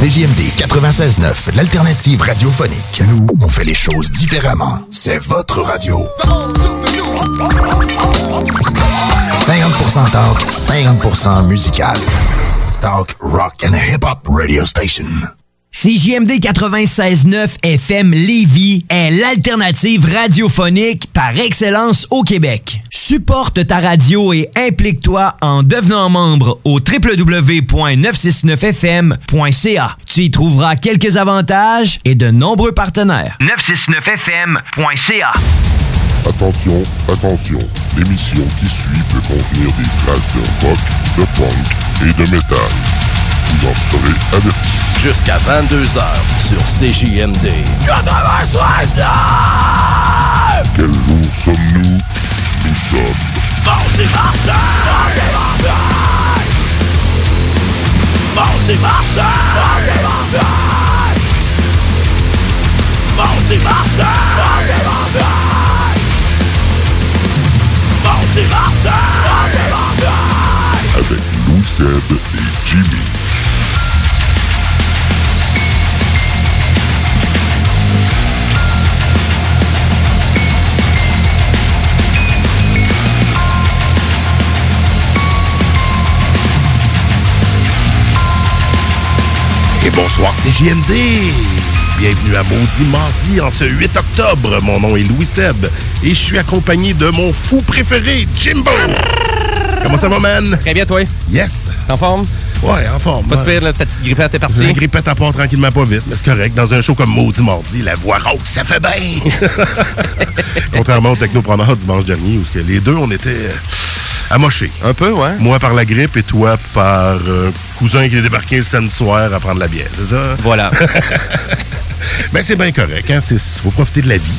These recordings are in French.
CJMD 96.9, l'alternative radiophonique. Nous, on fait les choses différemment. C'est votre radio. 50% talk, 50% musical. Talk, rock and hip-hop radio station. CJMD 96.9 FM Lévis est l'alternative radiophonique par excellence au Québec. Supporte ta radio et implique-toi en devenant membre au www.969fm.ca. Tu y trouveras quelques avantages et de nombreux partenaires. 969fm.ca. Attention, attention, l'émission qui suit peut contenir des traces de rock, de punk et de métal. Vous en serez avertis. Jusqu'à 22h sur CJMD. 96 Quel jour sommes-nous Nous sommes Mardi Martin! Mardi Martin! Mardi Martin! Avec Louis et Jimmy. Et bonsoir, c'est JMD. Bienvenue à Maudit Mardi en ce 8 octobre. Mon nom est Louis Seb et je suis accompagné de mon fou préféré, Jimbo. Comment ça va, man? Très bien, toi. Yes. En forme? Ouais, en forme. Pas super, là, ta petite grippette est partie. La grippette à part tranquillement pas vite, mais c'est correct. Dans un show comme Maudit Mardi, la voix rauque, ça fait bien. Contrairement au technopreneur dimanche dernier, où que les deux, on était euh, amochés. Un peu, ouais. Moi par la grippe et toi par euh, cousin qui est débarqué le samedi soir à prendre la bière, c'est ça? Voilà. Ben, c'est bien correct, hein? Il faut profiter de la vie.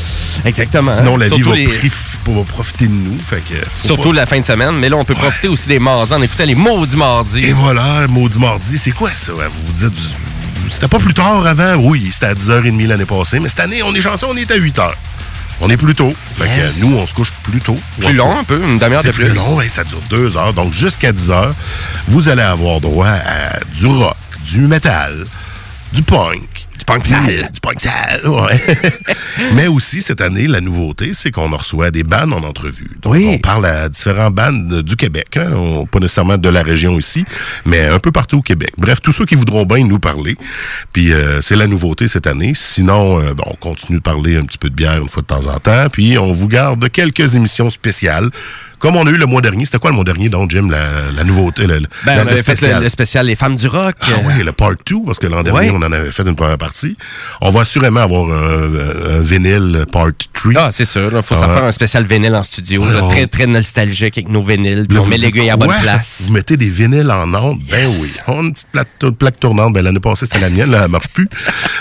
Exactement. Sinon, la Surtout vie va, les- va profiter de nous. Fait que, Surtout pas- la fin de semaine, mais là, on peut profiter aussi des mardis en écoutant les maudits mardis. Et voilà, maudit mardi, c'est quoi ça? hein? Vous vous dites, c'était pas plus tard avant? Oui, c'était à 10h30 l'année passée, mais cette année, on est chanceux, on est à 8h. On est plus tôt. Fait Yes. que nous, on se couche plus tôt. Plus long un peu, une demi-heure de C'est plus plus. long, et ça dure deux heures. Donc, jusqu'à 10 heures, vous allez avoir droit à du rock, du metal, du punk. Du punk sale. Du punk sale, ouais. Mais aussi, cette année, la nouveauté, c'est qu'on reçoit des bandes en entrevue. Donc, Oui. on parle à différents bandes du Québec. Hein? On- pas nécessairement de la région ici, mais un peu partout au Québec. Bref, tous ceux qui voudront bien nous parler. Puis, euh, c'est la nouveauté cette année. Sinon, euh, bon, on continue de parler un petit peu de bière une fois de temps en temps. Puis, on vous garde quelques émissions spéciales. Comme on a eu le mois dernier. C'était quoi le mois dernier, donc, Jim, la, la nouveauté? Le, Ben, la- on avait fait le, le spécial Les Femmes du Rock. Ah oui, le part 2, parce que l'an dernier, Ouais. on en avait fait une première partie. On va assurément avoir un, un vinyle part 3. Ah, c'est sûr. Il faut Ah. faire un spécial vinyle en studio. là, on- très, très nostalgique avec nos vinyles. Puis Là, on vous met l'aiguille à bonne place. Vous mettez des vinyles en ondes? Ben oui. On a une petite plaque, tournante. Ben, l'année passée, c'était la mienne. Là, elle marche plus.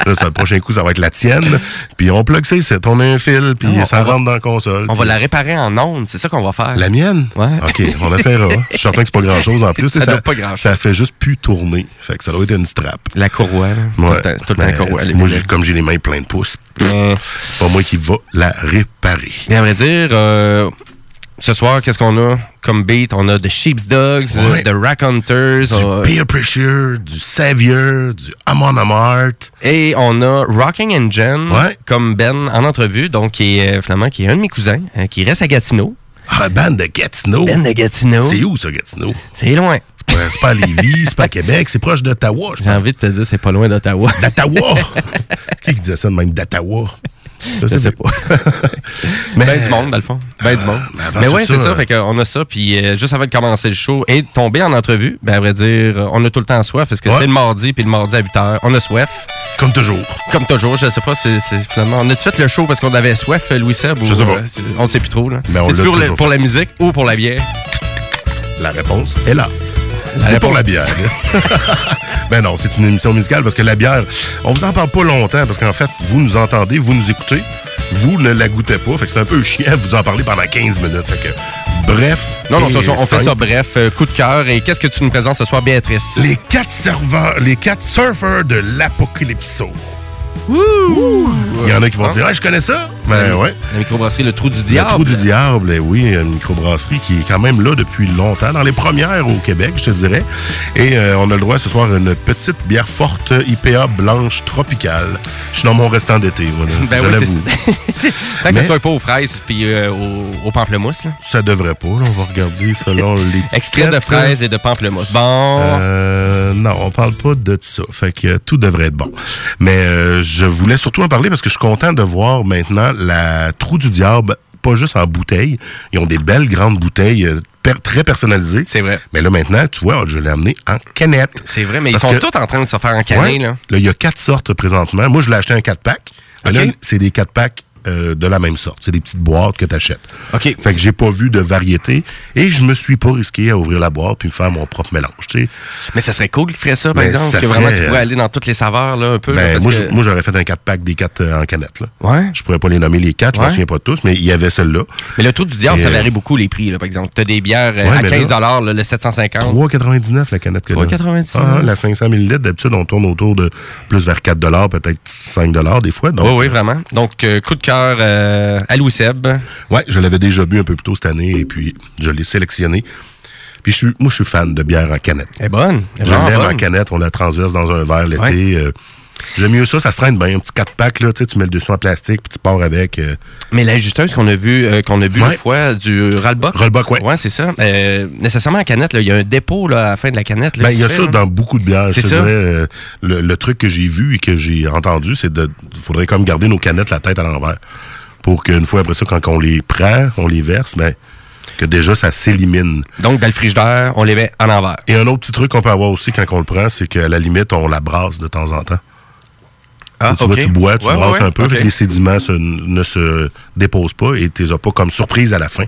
là, ça, le prochain coup, ça va être la tienne. Puis on plug ça. On a un fil, puis Ah, ça va- rentre dans la console. On va la réparer en ondes. C'est ça qu'on va faire. La mienne? Ouais. OK, on essaiera. Je suis certain que c'est pas grand-chose en plus. Ça doit pas grand-chose. Ça fait juste plus tourner. Fait que ça doit être une strap. La courroie. là. Tout Ouais. le temps- Tout le temps Mais, la courroie. moi, comme j'ai les mains pleines de pouces, Euh, c'est pas moi qui va la réparer. Mais à vrai dire, euh, ce soir, qu'est-ce qu'on a? Comme beat? On a The Sheep's Dogs, Ouais. The Rack Hunters, Du euh, Peer Pressure, du Savior, du Amon Amart. et on a Rocking and Jen Ouais. comme Ben en entrevue, donc qui est euh, finalement qui est un de mes cousins, euh, qui reste à Gatineau. Ah, band de Gatineau. Ben de Gatineau. C'est où ça, Gatineau? C'est loin. Ouais, c'est pas à Lévis, c'est pas à Québec, c'est proche d'Ottawa, je J'ai envie de te dire, c'est pas loin d'Ottawa. D'Ottawa! qui disait ça de même, d'Ottawa? Je sais pas. Mais- Ben du monde, dans le fond. Ben du monde. mais avant Mais ouais, c'est ça. euh, Fait qu'on a ça. Puis euh, juste avant de commencer le show et de tomber en entrevue, ben à vrai dire, on a tout le temps soif parce que Ouais. c'est le mardi, puis le mardi à 8 h. On a soif. Comme toujours. Comme toujours, je sais pas, c'est c'est finalement. On a-tu fait le show parce qu'on avait soif, euh, Louis Seb? Je ou, sais pas. euh, on sait plus trop, là. Mais on C'est pour, pour la musique ou pour la bière? La réponse est là. C'est pour la bière. ben non, c'est une émission musicale parce que la bière, on vous en parle pas longtemps parce qu'en fait, vous nous entendez, vous nous écoutez, vous ne la goûtez pas. Fait que c'est un peu chiant de vous en parler pendant 15 minutes. Fait que, bref. Non, non, ça, on fait ça bref. euh, coup de cœur. Et qu'est-ce que tu nous présentes ce soir, Béatrice? Les quatre serveurs, les quatre surfeurs de l'apocalypso. Il y en a qui vont Hein? dire, ah, je connais ça. Ben ouais. La microbrasserie Le Trou du Le Diable. Trou du Diable, eh oui, une microbrasserie qui est quand même là depuis longtemps, dans les premières au Québec, je te dirais. Et euh, on a le droit ce soir à une petite bière forte IPA blanche tropicale. Je suis dans mon restant d'été, moi, là. Ben je oui, l'avoue. Tant que ce soit pas aux fraises puis euh, au, au pamplemousse. là. Ça devrait pas, là. on va regarder selon l'étiquette. Extrait de fraises et de pamplemousse. Bon. Euh, non, on parle pas de ça. Fait que euh, tout devrait être bon. Mais euh, je voulais surtout en parler parce que je suis content de voir maintenant la Trou du Diable, pas juste en bouteille. Ils ont des belles grandes bouteilles euh, per- très personnalisées. C'est vrai. Mais là, maintenant, tu vois, je l'ai amené en canette. C'est vrai, mais ils sont que- tous en train de se faire encanner. Ouais. Là. Là, il y a quatre sortes présentement. Moi, je l'ai acheté un 4-pack. Mais OK. là, c'est des 4-packs euh, de la même sorte. C'est des petites boîtes que tu achètes. OK. Fait que j'ai pas vu de variété et je me suis pas risqué à ouvrir la boîte puis me faire mon propre mélange. Tu sais. Mais ça serait cool qu'ils feraient ça, par Mais exemple. ça que vraiment, tu pourrais euh, aller dans toutes les saveurs, là, un peu. là, Ben, parce moi, que- je- moi, j'aurais fait un 4-pack des 4 en canette. Là. Ouais. Je pourrais pas les nommer les 4, je Ouais. me souviens pas de tous, mais il y avait celle-là. Mais le trou du diable, Et, ça euh, varie beaucoup les prix, là, par exemple. Tu as des bières euh, Ouais, à mais 15 là- le 750. 3,99 la canette que là. 3,99. Ah, la 500 ml, d'habitude, on tourne autour de plus vers 4 peut-être 5 des fois. Donc, Oui, oui, vraiment. Donc, euh, coup de cœur euh, à Louis Seb. Ouais, je l'avais déjà bu un peu plus tôt cette année et puis je l'ai sélectionné. Puis je suis, moi, je suis fan de bière en canette. Elle est bonne. Elle Je l'aime en canette, on la transverse dans un verre l'été. Ouais. euh, J'aime mieux ça, ça se traîne bien. Un petit 4-pack, là, tu mets le dessus en plastique, puis tu pars avec. euh, Mais l'ajusteuse qu'on a vu, euh, qu'on a bu Ouais. une fois du Ralbock. Rollback, ouais. Ouais, c'est ça. Euh, nécessairement en canette, il y a un dépôt là, à la fin de la canette. Ben, il y a ça dans beaucoup de bières. Je C'est te ça. dirais, le, le truc que j'ai vu et que j'ai entendu, c'est de. Faudrait comme garder nos canettes la tête à l'envers. Pour qu'une fois après ça, quand on les prend, on les verse, ben, que déjà ça s'élimine. Donc, dans le frigidaire, on les met en envers. Et un autre petit truc qu'on peut avoir aussi quand on le prend, c'est qu'à la limite, on la brasse de temps en temps. Ah, tu vois, tu bois, tu Ouais, brasses ouais, un peu, ok. fait que les sédiments se- ne se déposent pas et tu les as pas comme surprise à la fin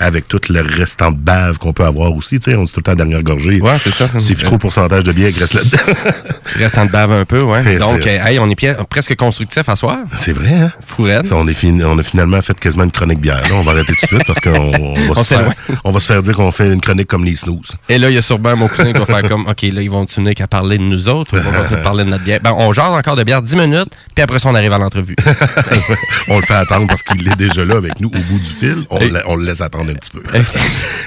avec tout le restant de bave qu'on peut avoir aussi. Tu sais, on dit tout le temps dernière gorgée. Ouais, c'est ça. C'est plus trop pourcentage de bière qui reste là-dedans. En de bave un peu, ouais. Donc, euh, hey, on est presque constructif à soir. c'est vrai, hein? Fourette. On, est fin- on a finalement fait quasiment une chronique bière. là. On va arrêter tout de suite parce qu'on on va, faire, va se faire dire qu'on fait une chronique comme les snooze. Et là, il y a sûrement mon cousin qui va faire comme, OK, là, ils vont tenir qu'à parler de nous autres. On va continuer de parler de notre bière. Ben, on jase encore de bière 10 minutes, puis après ça, on arrive à l'entrevue. on le fait attendre parce qu'il est déjà là avec nous au bout du fil. On, Et- la- on le laisse attendre un petit peu.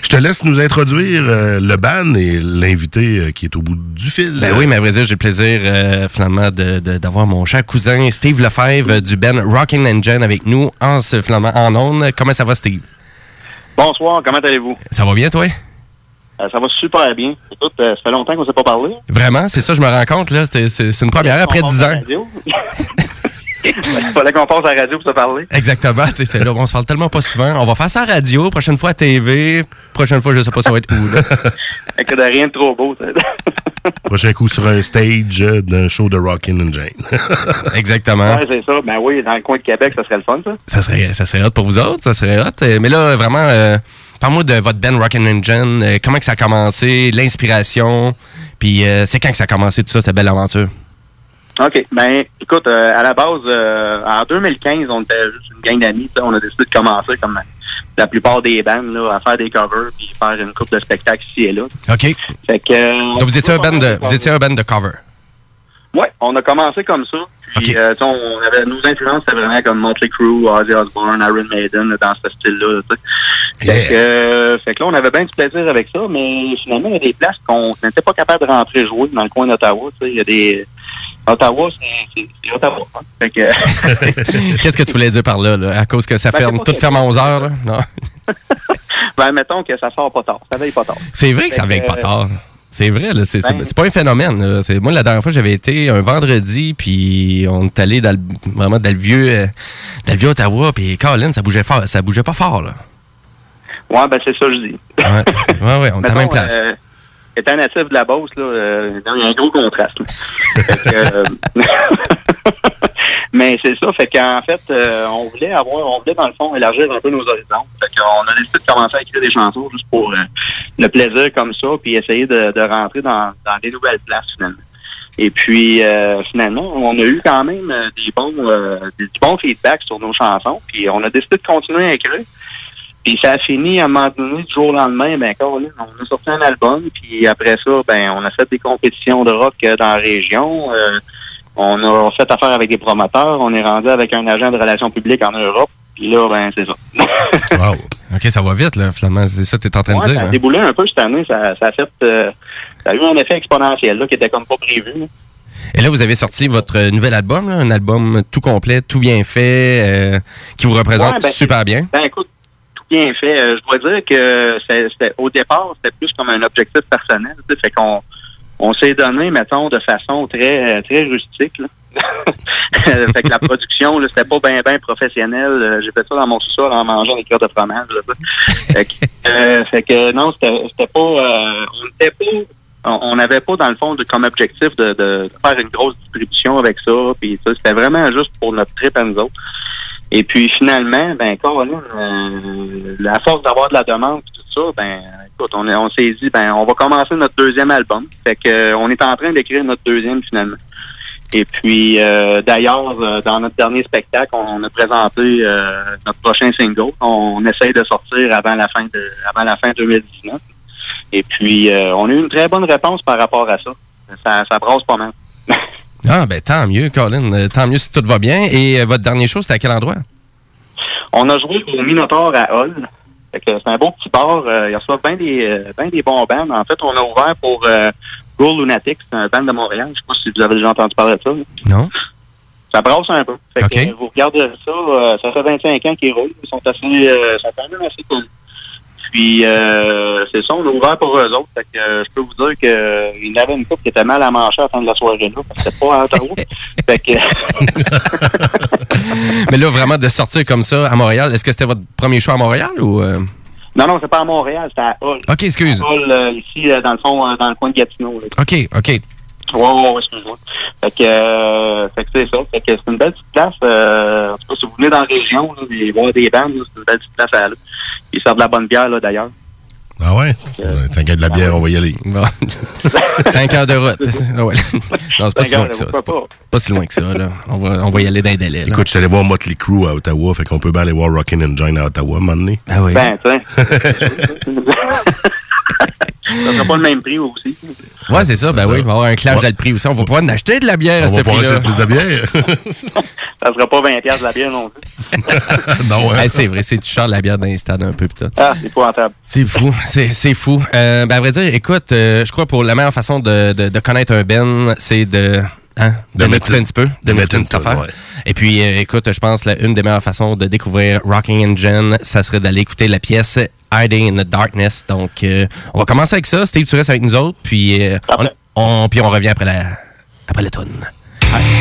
Je te laisse nous introduire euh, le ban et l'invité euh, qui est au bout du fil. Ben oui, mais à vrai dire, j'ai le plaisir euh, finalement d'avoir mon cher cousin Steve Lefebvre du Ben Rocking Engine avec nous en, ce- finalement, en ondes. Comment ça va, Steve? Bonsoir, comment allez-vous? Ça va bien, toi? Euh, ça va super bien. Écoute, euh, ça fait longtemps qu'on ne s'est pas parlé. Vraiment, c'est ça, je me rends compte, là. C'est une première après On 10 passe à ans. Il fallait qu'on passe à la radio pour se parler. Exactement, c'est là, on se parle tellement pas souvent. On va faire ça à radio, prochaine fois à TV, prochaine fois, je sais pas ça va être où, là. Écoute, rien de trop beau. ça. Prochain coup sur un stage euh, d'un show de Rockin' and Jane. Exactement. Ouais, c'est ça. Ben oui, dans le coin de Québec, ça serait le fun, ça. Ça serait, ça serait hot pour vous autres, ça serait hot. Euh, Mais là, vraiment, euh, parle-moi de votre band Rockin' Engine, euh, comment que ça a commencé, l'inspiration, puis euh, c'est quand que ça a commencé tout ça, cette belle aventure? OK. Ben, écoute, euh, à la base, euh, en 2015, on était juste une gang d'amis. On a décidé de commencer, comme la plupart des bandes, là, à faire des covers puis faire une coupe de spectacles ici et là. OK. Fait que, euh, Donc, vous étiez un band de, vous étiez un band de cover. Ouais, on a commencé comme ça. Puis, Ok. euh, on avait, nos influences, c'était vraiment comme Motley Crue, Ozzy Osbourne, Iron Maiden, là, dans ce style-là. tu sais. Fait, que, euh, fait que là, on avait bien du plaisir avec ça, mais finalement, il y a des places qu'on n'était pas capable de rentrer jouer dans le coin d'Ottawa. tu sais. Il y a des... Ottawa, c'est- Ottawa. hein. Qu'est-ce que tu voulais dire par là, là, à cause que ça Ben, ferme, tout ferme à 11 heures, là? Non. ben, mettons que ça sort pas tard. Ça veille pas tard. C'est vrai que ça veille pas tard. C'est vrai, là. C'est Ben- pas un phénomène. C'est- Moi, la dernière fois, j'avais été un vendredi, puis on est allé dans le- vraiment dans le vieux, euh, dans le vieux Ottawa, puis Colin, ça bougeait fort, ça bougeait pas fort, là. Ouais, ben c'est ça que je dis. Ouais, ouais, ouais, on est à la même place. euh, étant natif de la Beauce, là, euh, il y a un gros contraste. euh, Mais c'est ça, fait qu'en fait, euh, on voulait avoir, on voulait dans le fond élargir un peu nos horizons. Fait qu'on a décidé de commencer à écrire des chansons juste pour euh, le plaisir comme ça, puis essayer de, de rentrer dans, dans des nouvelles places finalement. Et puis euh, finalement, on a eu quand même des bons euh, des, du bon feedback sur nos chansons, puis on a décidé de continuer à écrire. Puis ça a fini à un moment donné, du jour au lendemain, ben Colin, on a sorti un album, puis après ça, ben on a fait des compétitions de rock euh, dans la région. euh, On a fait affaire avec des promoteurs. On est rendu avec un agent de relations publiques en Europe. Puis là, ben, c'est ça. Wow. OK, ça va vite, là, finalement. C'est ça que tu es en train Ouais, de dire. ça a hein? déboulé un peu cette année. Ça, ça a fait... euh, ça a eu un effet exponentiel, là, qui était comme pas prévu. là. Et là, vous avez sorti votre nouvel album, là, un album tout complet, tout bien fait, euh, qui vous représente Ouais, ben, super bien. Ben écoute, bien fait. Euh, je dois dire que au départ, c'était plus comme un objectif personnel. Fait qu'on on s'est donné, mettons, de façon très très rustique. Fait que la production, c'était pas bien ben professionnel. Euh, J'ai fait ça dans mon sous-sol en mangeant des cœurs de fromage. que, euh, fait que non, c'était pas. on n'était pas. On n'avait pas, dans le fond, comme objectif de faire une grosse distribution avec ça. Puis ça, c'était vraiment juste pour notre trip à nous autres. Et puis finalement, ben Caroline, euh, force d'avoir de la demande et tout ça, ben écoute, on, on s'est dit ben on va commencer notre deuxième album. Fait que euh, on est en train d'écrire notre deuxième finalement. Et puis euh, d'ailleurs, euh, dans notre dernier spectacle, on a présenté euh, notre prochain single. On, essaye de sortir avant la fin de avant la fin 2019. Et puis on a eu une très bonne réponse par rapport à ça. Ça, ça brasse pas mal. Ah, ben tant mieux, Colin. Euh, tant mieux si tout va bien. Et euh, votre dernier show, c'était à quel endroit? On a joué au Minotaur à Hull. Fait que c'est un beau petit bar. Euh, il reçoit bien des, ben des bons bands. En fait, on a ouvert pour euh, Go Lunatics, c'est un band de Montréal. Je sais pas si vous avez déjà entendu parler de ça. Non? Ça brasse un peu. Fait que, vous regardez ça, ça fait 25 ans qu'ils roulent. Ils sont assez, euh, sont quand même assez connus. Puis, euh, c'est ça, on a ouvert pour eux autres. Fait que, euh, je peux vous dire qu'il y en avait une couple qui était mal à manger à la fin de la soirée là, c'était pas à Ottawa. fait que, Mais là, vraiment, de sortir comme ça à Montréal, est-ce que c'était votre premier show à Montréal ou. euh? non, non, c'est pas à Montréal, c'était à Hull. OK, excuse. Hull, euh, ici, euh, dans le fond, euh, dans le coin de Gatineau. là. OK, OK. Ouais, ouais, ouais, excuse-moi. Fait que, euh, fait que c'est ça. Fait que c'est une belle petite place. Euh, en tout cas, si vous venez dans la région, là, et voir des bandes, c'est une belle petite place à aller. Ils servent de la bonne bière, là, d'ailleurs. Ah ouais? T'inquiète de la bière, on va y aller. Bon. Cinq heures de route. Ah ouais. Non, c'est pas si loin que ça. C'est pas, pas si loin que ça, là. On va, on va y aller d'un délai. là. Écoute, je suis allé voir Motley Crue à Ottawa, fait qu'on peut bien aller voir Rockin' Engine à Ottawa, un moment donné. Ah oui. Ben, tu sais. ça sera pas le même prix aussi. ouais, c'est ça. Ben oui, il va y avoir un clash Ouais. le prix aussi. On va pouvoir en acheter de la bière à On ce va prix-là. acheter plus de bière. Ça sera pas 20$ de la bière non plus. non, hein? Hey, c'est vrai, c'est cher la bière dans les stades un peu, putain. Ah, c'est épouvantable. C'est fou, c'est c'est fou. Euh, ben, à vrai dire, écoute, euh, je crois pour la meilleure façon de, de, de connaître un Ben, c'est de, hein, de, De l'écouter un petit peu, de, mettre une petite affaire. ouais. Et puis, euh, écoute, je pense la une des meilleures façons de découvrir Rocking Engine, ça serait d'aller écouter la pièce Hiding in the Darkness. Donc, euh, on va commencer avec ça. Steve, tu restes avec nous autres, puis, euh, on, puis on revient après la, après la tune. Hiding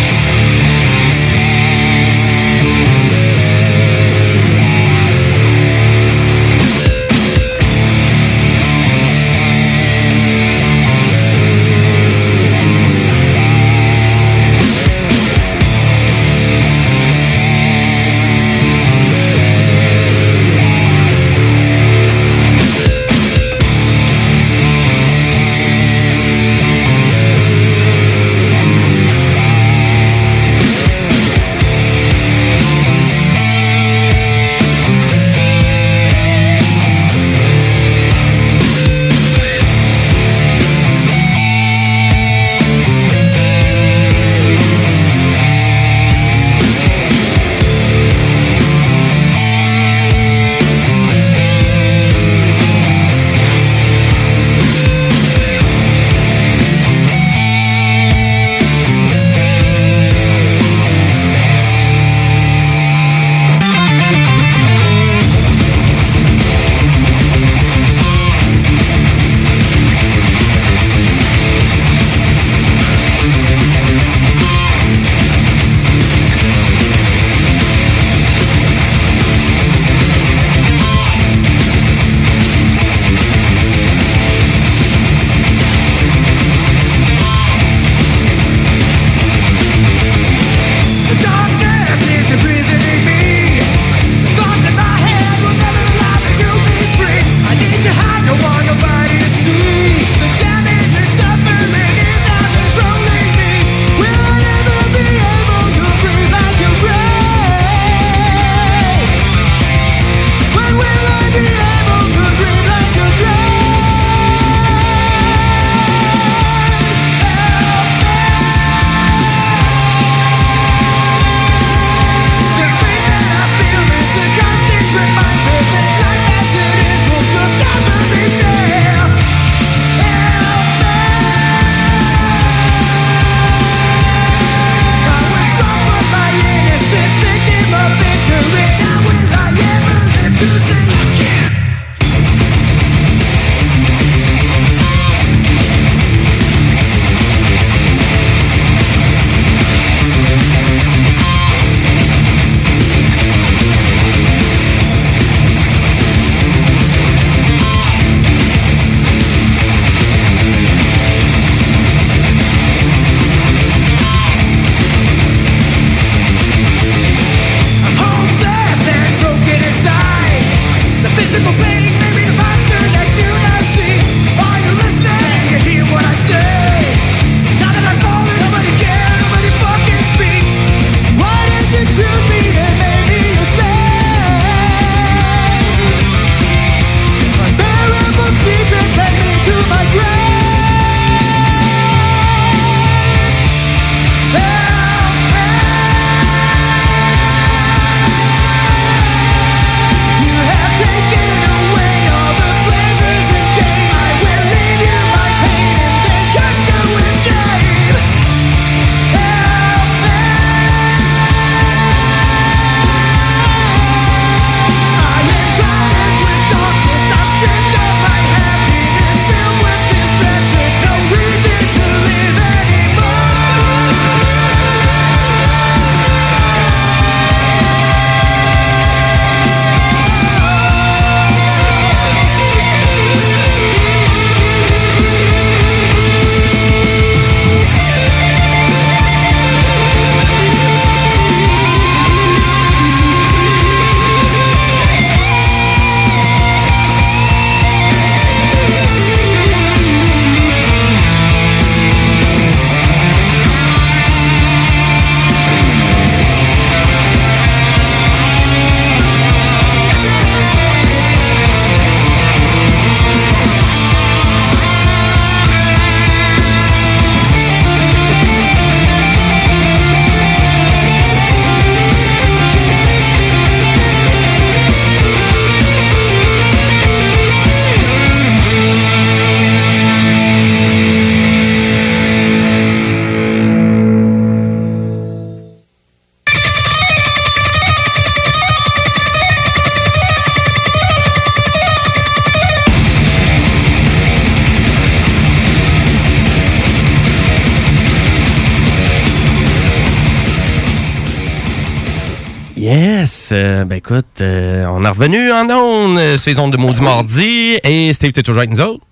revenu en ondes, euh, saison de Maudit Mardi, et Steve, t'es toujours avec nous autres?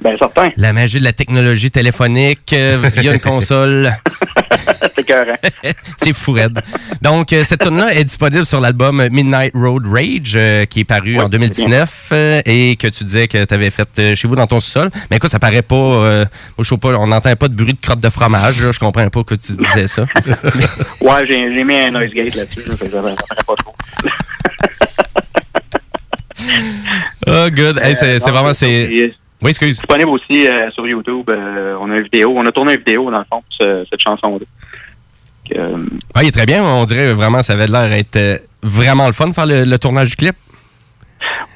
Ben, certain. La magie de la technologie téléphonique euh, via une console. C'est fou raide. Donc, euh, cette tune là est disponible sur l'album Midnight Road Rage, euh, qui est paru en 2019, euh, et que tu disais que tu avais fait chez vous dans ton sol. Mais écoute, ça paraît pas... moi, je sais pas, on n'entend pas de bruit de crotte de fromage. là. je comprends pas que tu disais ça. Ouais, j'ai mis un noise gate là-dessus. ça, ça paraît pas trop. Oh, good. Hey, c'est Euh, vraiment... non, c'est c'est Oui, excuse. disponible aussi euh, sur YouTube. euh, on a une vidéo. On a tourné une vidéo, dans le fond, pour ce- cette chanson-là. Euh, Ah, il est très bien. On dirait vraiment ça avait l'air d'être euh, vraiment le fun de faire le, le tournage du clip.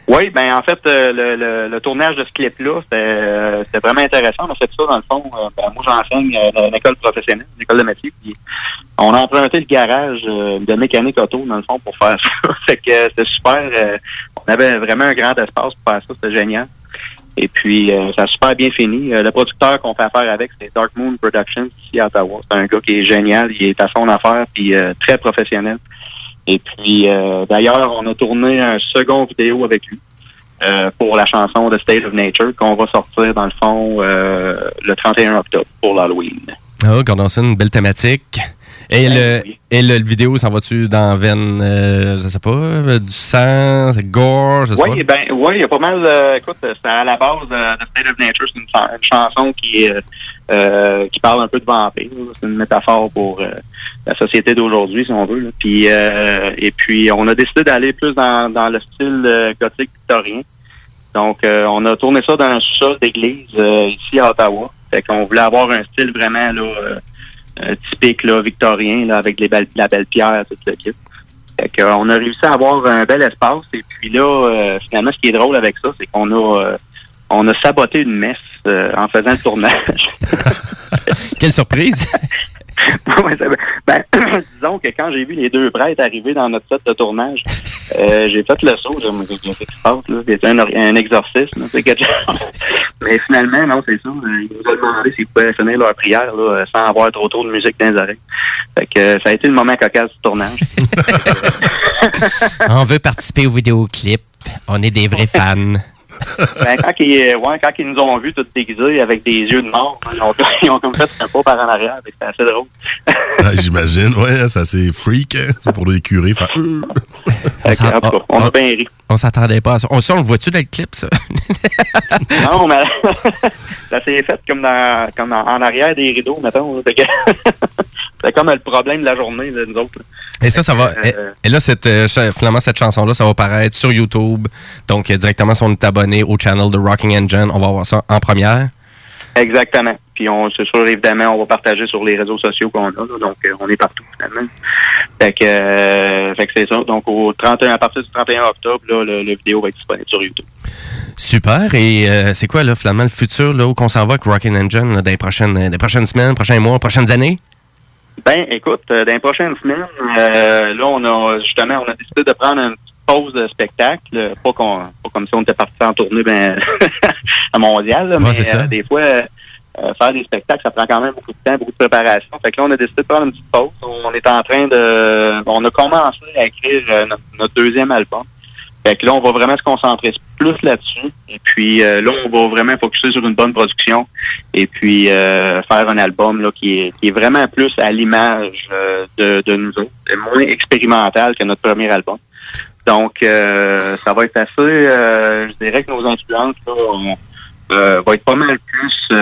Oui, ben en fait, euh, le, le, le tournage de ce clip-là, c'était euh, vraiment intéressant. On a fait ça, dans le fond. euh, ben, moi, j'enseigne euh, dans une école professionnelle, une école de métier. Puis on a emprunté le garage euh, de mécanique auto, dans le fond, pour faire ça. fait que euh, c'était super. On avait vraiment un grand espace pour faire ça. C'était génial. Et puis, euh, ça a super bien fini. Euh, le producteur qu'on fait affaire avec, c'est Dark Moon Productions, ici à Ottawa. C'est un gars qui est génial. Il est à son affaire, puis euh, très professionnel. Et puis, euh, d'ailleurs, on a tourné un second vidéo avec lui euh, pour la chanson de State of Nature qu'on va sortir, dans le fond, euh, le 31 octobre pour l'Halloween. Ah, Gordonson, une belle thématique. Et, le, oui. et le, le vidéo, s'en va-tu dans veine, euh, je sais pas, euh, du sang, gore, je sais Oui, ben, oui, il y a pas mal. euh, écoute, c'est à la base euh, de State of Nature, c'est une, chan- une chanson qui est, euh, qui parle un peu de vampire. C'est une métaphore pour euh, la société d'aujourd'hui, si on veut. là. Puis, euh, et puis, on a décidé d'aller plus dans, dans le style euh, gothique victorien. Donc, euh, on a tourné ça dans un sous-sol d'église euh, ici à Ottawa. Fait qu'on voulait avoir un style vraiment là, euh, euh, typique là, victorien, là, avec les belles, la belle pierre, toute l'équipe. Fait que, euh, on a réussi à avoir un bel espace. Et puis là, euh, finalement, ce qui est drôle avec ça, c'est qu'on a euh, on a saboté une messe euh, en faisant le tournage. Quelle surprise! Ben, disons que quand j'ai vu les deux prêtres arriver dans notre set de tournage, euh, j'ai fait le saut. Je me suis dit, qu'est-ce qui se passe là? C'était un, un exorcisme. c'est quelque chose. Mais finalement, non, c'est ça. euh, Ils nous ont demandé s'ils pouvaient finir leur prière là, euh, sans avoir trop trop de musique dans les oreilles. Fait que ça a été le moment cocasse du tournage. on veut participer au vidéoclip. On est des vrais fans. Ben, quand, ils, euh, ouais, quand ils nous ont vus tous déguisés avec des yeux de mort, ils ont, ils ont comme fait un pas par en arrière. C'était assez drôle. Ah, J'imagine, ouais, ça c'est freak, hein, c'est pour les curés. Faire, euh. Cas, on a bien ri. On s'attendait pas à ça. On, ça, on le voit-tu dans le clip, ça? Non, mais ça s'est fait comme, dans, comme en, en arrière des rideaux, mettons. C'est comme le problème de la journée, là, nous autres. là. Et ça, ça va. Et, Euh, et là, cette, euh, finalement, cette chanson-là, ça va paraître sur YouTube. Donc, euh, directement, si on est abonné au channel de Rocking Engine, on va avoir ça en première. Exactement. Puis on, c'est sûr, évidemment, on va partager sur les réseaux sociaux qu'on a. là. donc, euh, on est partout, finalement. Fait que, euh, fait que c'est ça. Donc, au 31, à partir du 31 octobre, là, le, le vidéo va être disponible sur YouTube. Super. Et euh, c'est quoi, là, finalement, le futur, là, où qu'on s'en va avec Rocking Engine, là, les prochaines, euh, des prochaines semaines, prochains mois, prochaines années? Ben, écoute, euh, dans les prochaines semaines, euh, là, on a justement, on a décidé de prendre une petite pause de spectacle. Pas, qu'on, pas comme si on était parti en tournée ben, à mondial, là, Ouais, mais ça. euh, des fois, euh, faire des spectacles, ça prend quand même beaucoup de temps, beaucoup de préparation. Fait que là, on a décidé de prendre une petite pause. On est en train de... On a commencé à écrire euh, notre, notre deuxième album. Fait que là, on va vraiment se concentrer plus là-dessus. Et puis euh, là, on va vraiment focuser sur une bonne production. Et puis euh, faire un album là, qui, est, qui est vraiment plus à l'image euh, de, de nous autres. Moins expérimental que notre premier album. Donc, euh, ça va être assez... euh, je dirais que nos influences là, on, euh, va être pas mal plus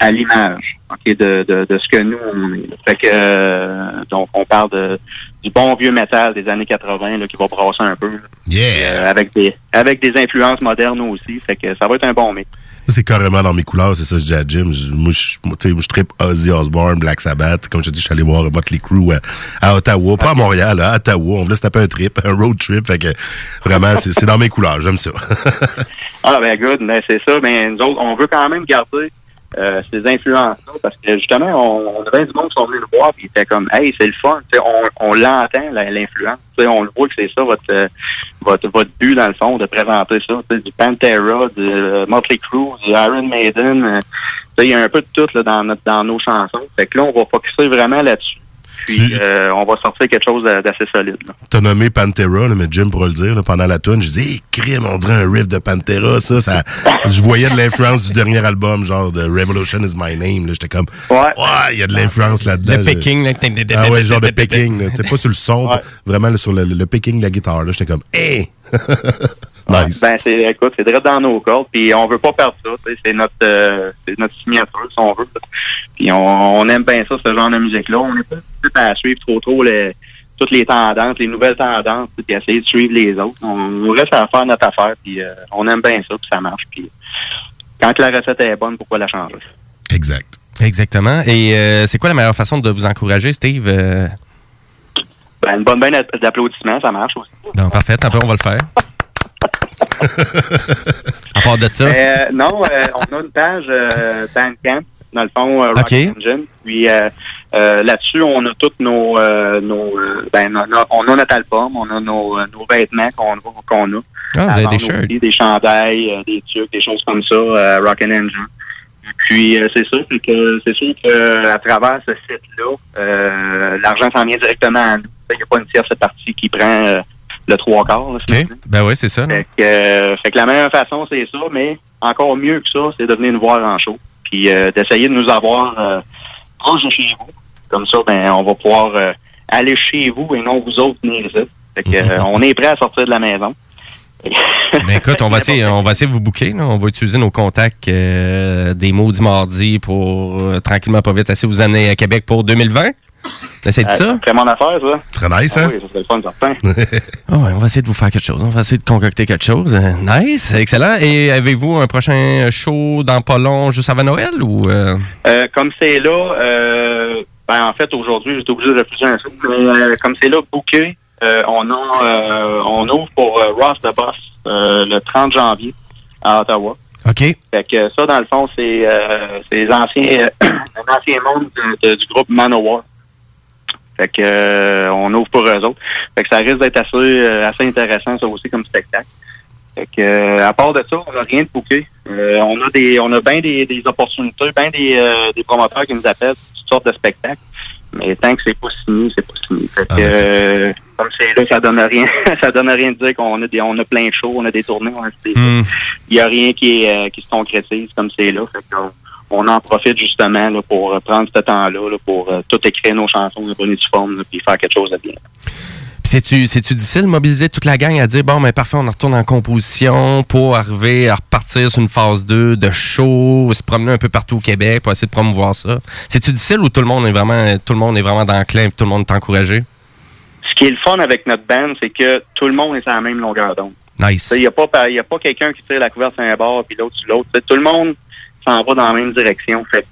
à l'image ok, de, de, de ce que nous, on est. Fait que, donc, on parle de, du bon vieux métal des années 80 là, qui va brasser un peu. là. Yeah! Euh, avec des avec des influences modernes aussi. Fait que ça va être un bon mix. C'est carrément dans mes couleurs, c'est ça que je dis à Jim. Moi, je, moi, tu sais, moi, je trippe Ozzy Osbourne, Black Sabbath. Comme je te dis, je suis allé voir Motley Crue à, à Ottawa, pas à Montréal, à Ottawa. On voulait se taper un trip, un road trip. Fait que vraiment, c'est dans mes couleurs. J'aime ça. Ah ben good, mais c'est ça, mais nous autres, on veut quand même garder euh, ces influences-là, parce que justement, on, on avait du monde qui sont venus le voir, puis ils étaient comme Hey, c'est le fun, tu sais, on, on l'entend, l'influence. On le voit que c'est ça votre, euh, votre votre but dans le fond, de présenter ça. Du Pantera, du euh, Motley Crue, du Iron Maiden. Il y a un peu de tout là, dans notre dans nos chansons. Fait que là, on va focuser vraiment là-dessus. Puis Tu- euh, on va sortir quelque chose d'a- d'assez solide. là. T'as nommé Pantera, là, mais Jim pourra le dire, là, pendant la tune, je dis, hey, crime, on dirait un riff de Pantera, ça, ça, je voyais de l'influence du dernier album, genre de Revolution is my name, là, j'étais comme, Ouais. ouais, il y a de l'influence là-dedans. Le picking, là. Ah ouais, genre de picking, sais, pas sur le son, Ouais. vraiment là, sur le, le picking de la guitare, là, j'étais comme, hey! nice. Ben c'est écoute, c'est direct dans nos cordes, puis on veut pas perdre ça. tu sais, C'est notre euh, c'est notre signature, si on veut. Puis on, on aime bien ça, ce genre de musique-là. On n'est pas à suivre trop trop les, toutes les tendances, les nouvelles tendances, puis essayer de suivre les autres. On, on reste à faire notre affaire, puis euh, on aime bien ça, puis ça marche. Puis quand la recette est bonne, pourquoi la changer? Exact. Exactement. Et euh, c'est quoi la meilleure façon de vous encourager, Steve? Euh, Ben, une bonne bain d'applaudissements, ça marche aussi. bon, parfait. Après, on va le faire. À part de ça? Euh, non, euh, on a une page euh, Bandcamp, dans le fond, euh, Rock OK. Engine. Puis là-dessus, on a toutes nos, nos ben, on a notre album, on a nos, nos vêtements qu'on a. Ah, vous avez Avant des shirts. Des chandails, des trucs, des choses comme ça, euh, Rock and Engine. Puis euh, c'est sûr que c'est sûr que à travers ce site-là, euh, l'argent s'en vient directement à nous. Il n'y a pas une tierce partie qui prend euh, le trois quarts. là, si OK. Ben oui, c'est ça. fait que, euh, fait que la meilleure façon, c'est ça, mais encore mieux que ça, c'est de venir nous voir en show. Puis euh, d'essayer de nous avoir euh, proche de chez vous. Comme ça, ben on va pouvoir euh, aller chez vous et non vous autres venir ici. Fait que, euh, on est prêt à sortir de la maison. Ben écoute, on va essayer, on va essayer de vous là. On va utiliser nos contacts euh, des maudits mardis pour euh, tranquillement pas vite de vous amener à Québec pour 2020. Essayez de ça? C'est mon affaire, ça. Très nice, Ah hein? oui, ça serait le fun, certain. Ah ouais, on va essayer de vous faire quelque chose. On va essayer de concocter quelque chose. Euh, nice, excellent. Et avez-vous un prochain show dans pas long, juste avant Noël ou euh, Euh, comme c'est là, euh, ben en fait aujourd'hui j'étais obligé de refuser un show, mais euh, comme c'est là booké, euh, on a euh, on ouvre pour euh, Ross the Boss euh, le 30 janvier à Ottawa. OK. Fait que ça dans le fond c'est euh, c'est les anciens euh, un ancien monde de- de- du groupe Manowar. Fait que euh, on ouvre pour eux autres. Fait que ça risque d'être assez euh, assez intéressant ça aussi comme spectacle. Fait que euh, à part de ça, on n'a rien de booké. Euh, on a des on a bien des, des opportunités, bien des, euh, des promoteurs qui nous appellent toutes sortes de spectacles. Mais tant que c'est pas signé, c'est pas signé. Fait que Ah, ben, c'est- euh, comme c'est là, ça donne rien ça donne rien de dire qu'on a des on a plein de shows, on a des tournées, on a des hmm, il y a rien qui est, euh, qui se concrétise comme c'est là. Fait qu'on on en profite justement là, pour euh, prendre ce temps-là là, pour euh, tout écrire nos chansons de bonne et due forme là, puis faire quelque chose de bien. C'est-tu, c'est-tu difficile de mobiliser toute la gang à dire bon, mais parfait, on retourne en composition pour arriver à repartir sur une phase 2 de show, se promener un peu partout au Québec pour essayer de promouvoir ça? C'est-tu difficile ou tout le monde est vraiment, tout le monde est vraiment dans le clin et tout le monde est encouragé? Ce qui est le fun avec notre band, c'est que tout le monde est sur la même longueur d'onde. Nice. Il n'y a pas y a pas quelqu'un qui tire la couverture sur un bord puis l'autre sur l'autre. Tout le monde s'en va dans la même direction. Fait.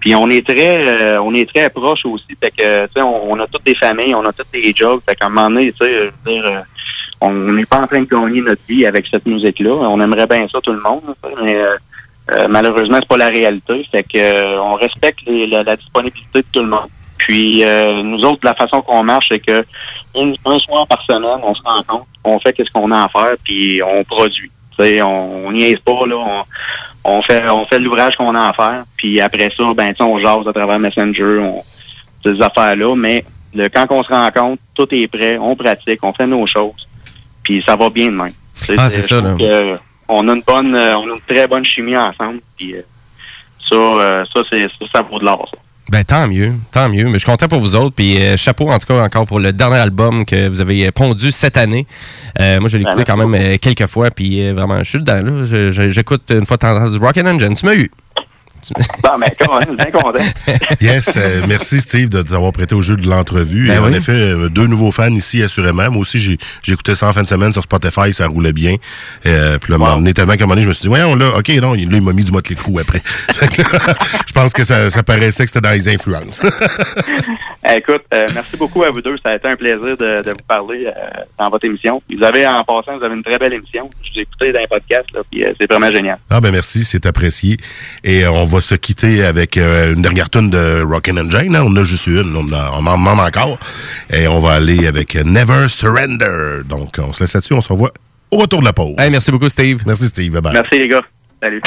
Puis on est très euh, on est très proches aussi. Fait que t'sais, on, on a toutes des familles, on a toutes des jobs. Fait qu'à un moment donné, tu sais, je veux dire, euh, on n'est pas en train de gagner notre vie avec cette musique-là. On aimerait bien ça tout le monde, mais euh, euh, malheureusement, c'est pas la réalité. Fait que euh, on respecte les- la, la disponibilité de tout le monde. Puis euh, nous autres, la façon qu'on marche, c'est que une- un soir par semaine, on se rencontre, on fait qu'est-ce qu'on a à faire, puis on produit. Tu sais, on, on niaise pas là, on, on fait on fait l'ouvrage qu'on a à faire, puis après ça, ben on jase à travers Messenger, on ces affaires là, mais le, quand on se rencontre, tout est prêt, on pratique, on fait nos choses, puis ça va bien de même. Ah, c'est ça, là. que, on a une bonne, euh, on a une très bonne chimie ensemble, puis euh, ça, euh, ça c'est ça, ça vaut de l'or. Ça. Ben tant mieux, tant mieux. Mais je suis content pour vous autres. Puis euh, chapeau en tout cas encore pour le dernier album que vous avez euh, pondu cette année. Euh, moi, je l'ai Ben, écouté quand même euh, quelques fois. Puis euh, vraiment, je suis dedans. J'écoute une fois de temps en temps du Rock and Engine. Tu m'as eu. Bon, ben, quand même, bien content. Yes, euh, merci Steve de t'avoir prêté au jeu de l'entrevue. Ben Et en effet, euh, deux nouveaux fans ici, assurément. Moi aussi, écouté ça en fin de semaine sur Spotify, ça roulait bien. Euh, puis là, Wow. wow. tellement qu'à un moment donné, je me suis dit, voyons là, ok, non, il- là, il m'a mis du motley crue après. Fait que, je pense que ça, ça paraissait que c'était dans les influences. Écoute, euh, merci beaucoup à vous deux. Ça a été un plaisir de, de vous parler euh, dans votre émission. Vous avez, en passant, vous avez une très belle émission. Je vous ai écouté dans les podcasts, là, puis euh, c'est vraiment génial. ah ben merci, c'est apprécié. Et euh, on va se quitter avec euh, une dernière tune de Rockin' and Jane. hein. On en a juste une, on, en- on en demande encore. Et on va aller avec Never Surrender. Donc, on se laisse là-dessus, on se revoit au retour de la pause. Hey, merci beaucoup, Steve. Merci Steve, bye bye. Merci les gars. Salut.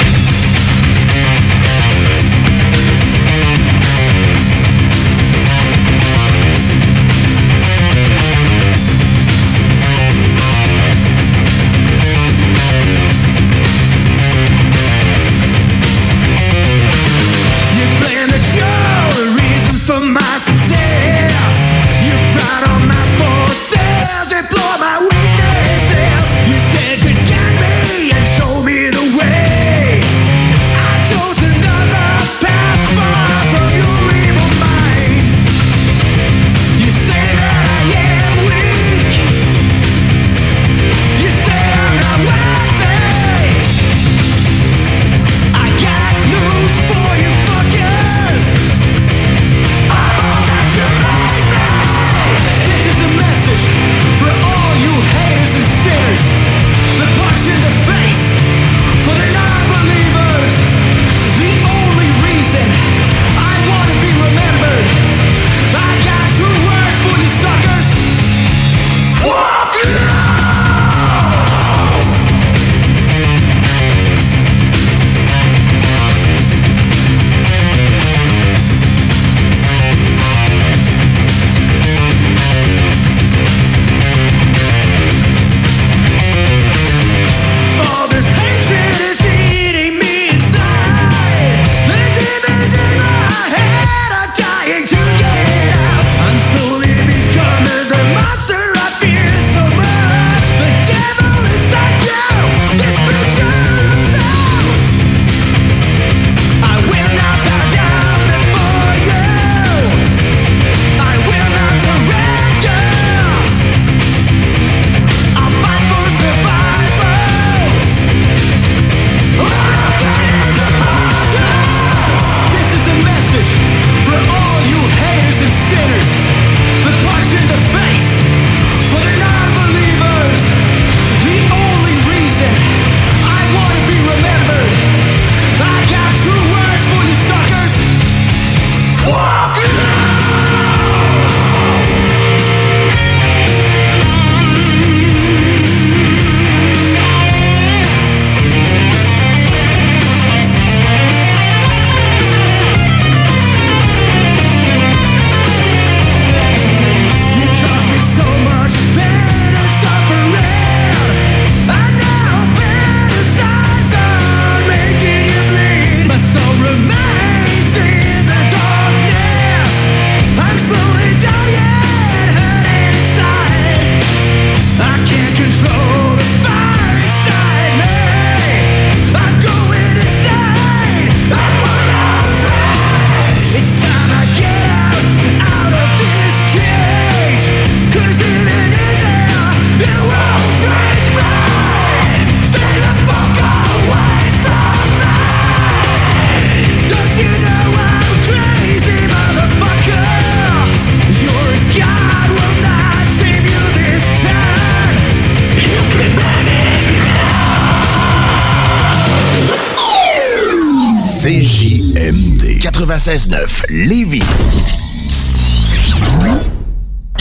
I don't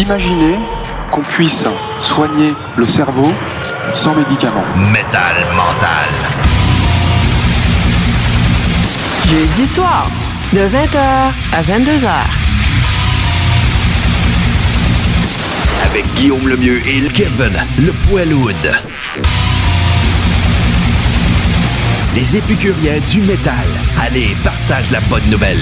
Imaginez qu'on puisse soigner le cerveau sans médicaments. Métal mental. Jeudi soir, de 20h à 22h. Avec Guillaume Lemieux et Kevin Le Poilwood. Les épicuriens du métal. Allez, partage la bonne nouvelle.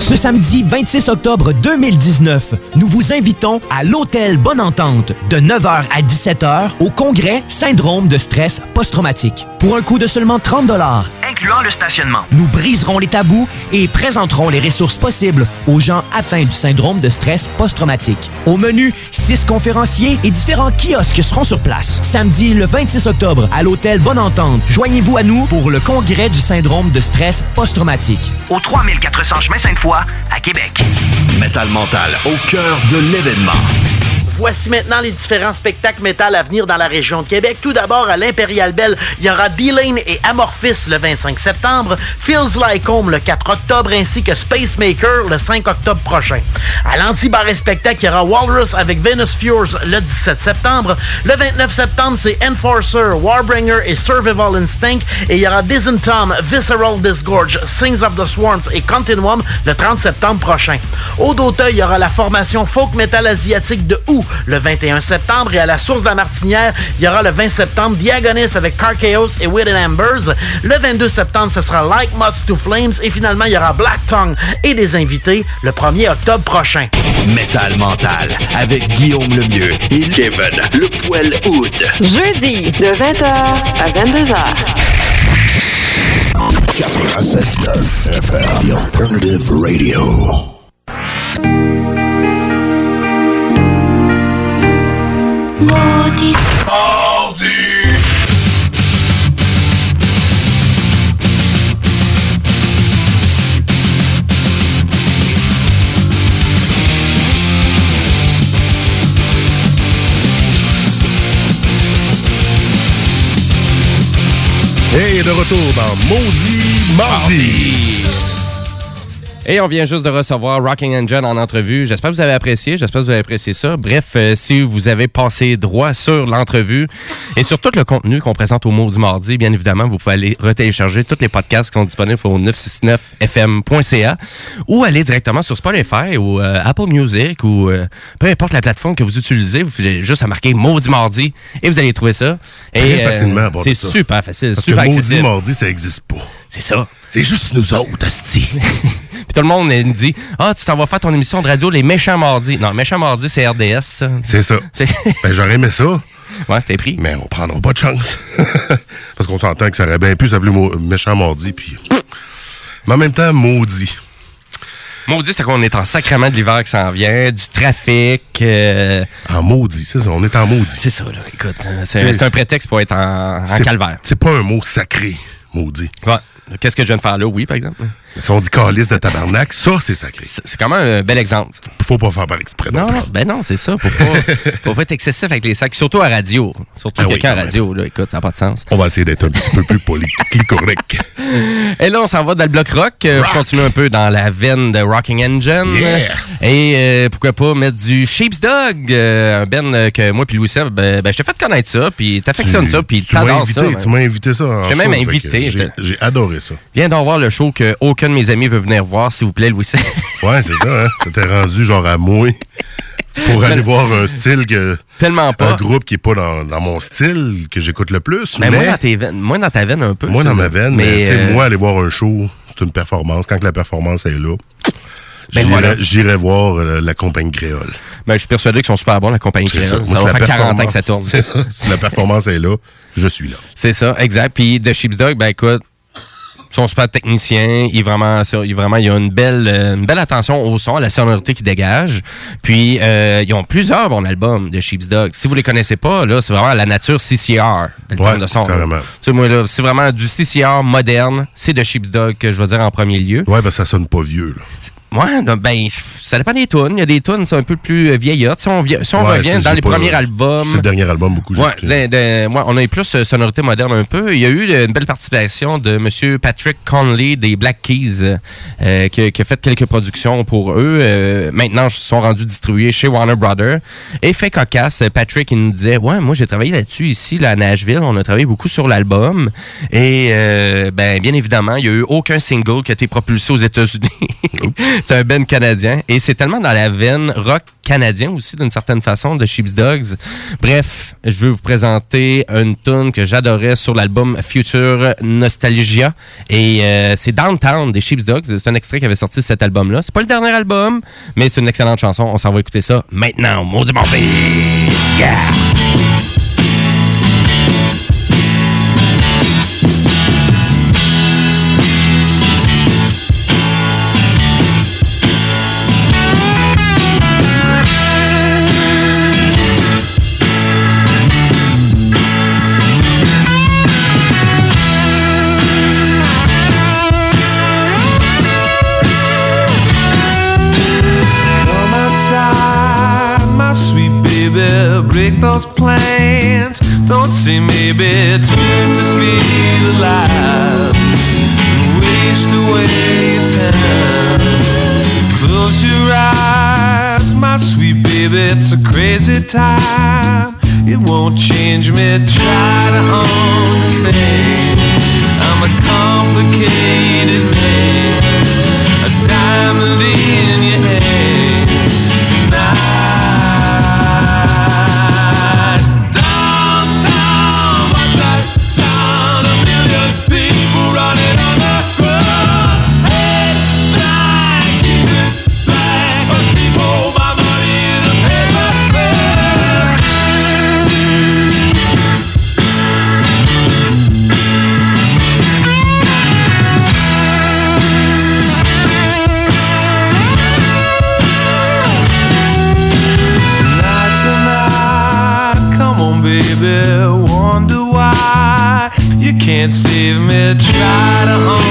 Ce samedi 26 octobre 2019, nous vous invitons à l'Hôtel Bonne Entente de 9h à 17h au congrès Syndrome de stress post-traumatique. Pour un coût de seulement 30 incluant le stationnement. Nous briserons les tabous et présenterons les ressources possibles aux gens atteints du syndrome de stress post-traumatique. Au menu, six conférenciers et différents kiosques seront sur place. Samedi le 26 octobre à l'Hôtel Bonne Entente, joignez-vous à nous pour le congrès du syndrome de stress post-traumatique. Au 3400 chemin Sainte-Foy à Québec. Métal mental au cœur de l'événement. Voici maintenant les différents spectacles métal à venir dans la région de Québec. Tout d'abord, à l'Impérial Bell, il y aura D-Lane et Amorphis le 25 septembre, Feels Like Home le 4 octobre, ainsi que Spacemaker le 5 octobre prochain. À l'Anti-Bar et Spectacle, il y aura Walrus avec Venus Fures le 17 septembre. Le 29 septembre, c'est Enforcer, Warbringer et Survival Instinct. Et il y aura Disney Tom, Visceral Disgorge, Sings of the Swarms et Continuum le 30 septembre prochain. Au d'Auteuil, il y aura la formation folk metal asiatique de OU le 21 septembre. Et à la source de la Martinière, il y aura le 20 septembre Diagonis avec Carchaos et Within Ambers. Le 22 septembre, ce sera Like Moths to Flames. Et finalement, il y aura Black Tongue et des invités le 1er octobre prochain. Métal mental avec Guillaume Lemieux et Kevin Le Poil Hood. Jeudi, de 20h à 22h. 96.9 FM, The Alternative Radio. Et de retour dans Maudit Mardi. Et on vient juste de recevoir Rocking Engine en entrevue. J'espère que vous avez apprécié. J'espère que vous avez apprécié ça. Bref, euh, si vous avez passé droit sur l'entrevue et sur tout le contenu qu'on présente au mot du mardi, bien évidemment, vous pouvez aller retélécharger tous les podcasts qui sont disponibles au 969fm.ca ou aller directement sur Spotify ou euh, Apple Music ou euh, peu importe la plateforme que vous utilisez. Vous avez juste à marquer Maudit Mardi et vous allez trouver ça. Et, Très facilement C'est super facile, Parce super que Maudit. Mardi, ça existe pas. C'est ça. C'est juste nous autres, Asti. Puis tout le monde me dit Ah, tu t'en vas faire ton émission de radio Les Méchants Mardis. Non, Méchants Mardis, c'est RDS. ça. C'est ça. ben, j'aurais aimé ça. Ouais, c'était pris. Mais on prendra pas de chance. Parce qu'on s'entend que ça aurait bien pu s'appeler Méchant Mardi. Puis... Mais en même temps, maudit. Maudit, c'est qu'on est en sacrement de l'hiver qui s'en vient, du trafic. euh, En maudit, c'est ça. On est en maudit. C'est ça, là. Écoute, euh, c'est c'est un prétexte pour être en, en calvaire. C'est pas un mot sacré, maudit. Ouais. Qu'est-ce que je viens de faire là? Oui, par exemple. Si on dit calice de tabarnak, ça, c'est sacré. C'est quand même un bel exemple. Faut pas faire par exprès. Non, non, ben non, c'est ça. Faut pas, faut pas être excessif avec les sacs, surtout à radio. Surtout Ah oui, quelqu'un à quand radio, là. Écoute, ça n'a pas de sens. On va essayer d'être un petit peu plus politiquement correct. Et là, on s'en va dans le bloc rock. Euh, On continue un peu dans la veine de Rocking Engine. Yeah. Et euh, pourquoi pas mettre du Sheep's Dog, euh, un ben que moi puis Louis Seb, ben, ben, je t'ai fait connaître ça, puis t'affectionnes ça, puis t'adores ça. tu m'as invité ça Je t'ai même invité, j'ai adoré ça. Viens d'en voir le show que aucun de mes amis veut venir voir, s'il vous plaît, Louis. Ouais, c'est ça, hein. T'étais rendu genre à moi pour aller voir un style que. Tellement pas. Un groupe qui est pas dans, dans mon style, que j'écoute le plus. Mais, Mais, moi, dans tes veines- moi, dans ta veine un peu. moi, dans ça, ma veine, mais, mais, tu sais, euh, moi, aller voir un show, c'est une performance. Quand que la performance est là, Ben j'irai voilà. voir euh, la compagnie créole. ben, je suis persuadé qu'ils sont super bons, la compagnie créole. Ça si va faire 40 ans que ça tourne. ça. Si la performance est là, je suis là. C'est ça, exact. Puis de Sheep's Dog, ben écoute, sont super techniciens. Ils vraiment, ils vraiment, il y a une belle, euh, une belle attention au son, à la sonorité qui dégage. Puis euh, ils ont plusieurs bons albums de Sheep's Dog. Si vous les connaissez pas, là, c'est vraiment la nature CCR, le terme de son. Tu sais, c'est vraiment du CCR moderne. C'est de Sheep's Dog que je vais dire en premier lieu. Ouais, ben ça sonne pas vieux, là. Ouais, ben, ça dépend des tunes. Il y a des tunes, c'est un peu plus euh, vieillottes. Si on, vi- si on Ouais, revient dans les pas- premiers albums. C'est le dernier album, beaucoup. Ouais, de- de- ouais, on a eu plus euh, sonorité moderne un peu. Il y a eu euh, une belle participation de M. Patrick Conley des Black Keys, euh, qui, qui a fait quelques productions pour eux. Euh, maintenant, ils sont rendus distribués chez Warner Brothers. Et fait cocasse, Patrick, il nous disait, ouais, moi, j'ai travaillé là-dessus ici, là, à Nashville. On a travaillé beaucoup sur l'album. Et, euh, ben, bien évidemment, il n'y a eu aucun single qui a été propulsé aux États-Unis. C'est un band canadien. Et c'est tellement dans la veine rock canadien aussi, d'une certaine façon, de Sheep's Dogs. Bref, je veux vous présenter une tune que j'adorais sur l'album Future Nostalgia. Et euh, c'est Downtown des Sheep's Dogs. C'est un extrait qui avait sorti cet album-là. C'est pas le dernier album, mais c'est une excellente chanson. On s'en va écouter ça maintenant. Maudit morphée! Yeah! Those plans. Don't say maybe it's good to feel alive. Waste away time. Close your eyes, my sweet baby, it's a crazy time. It won't change me, try to understand. I'm a complicated man, save me, try to understand.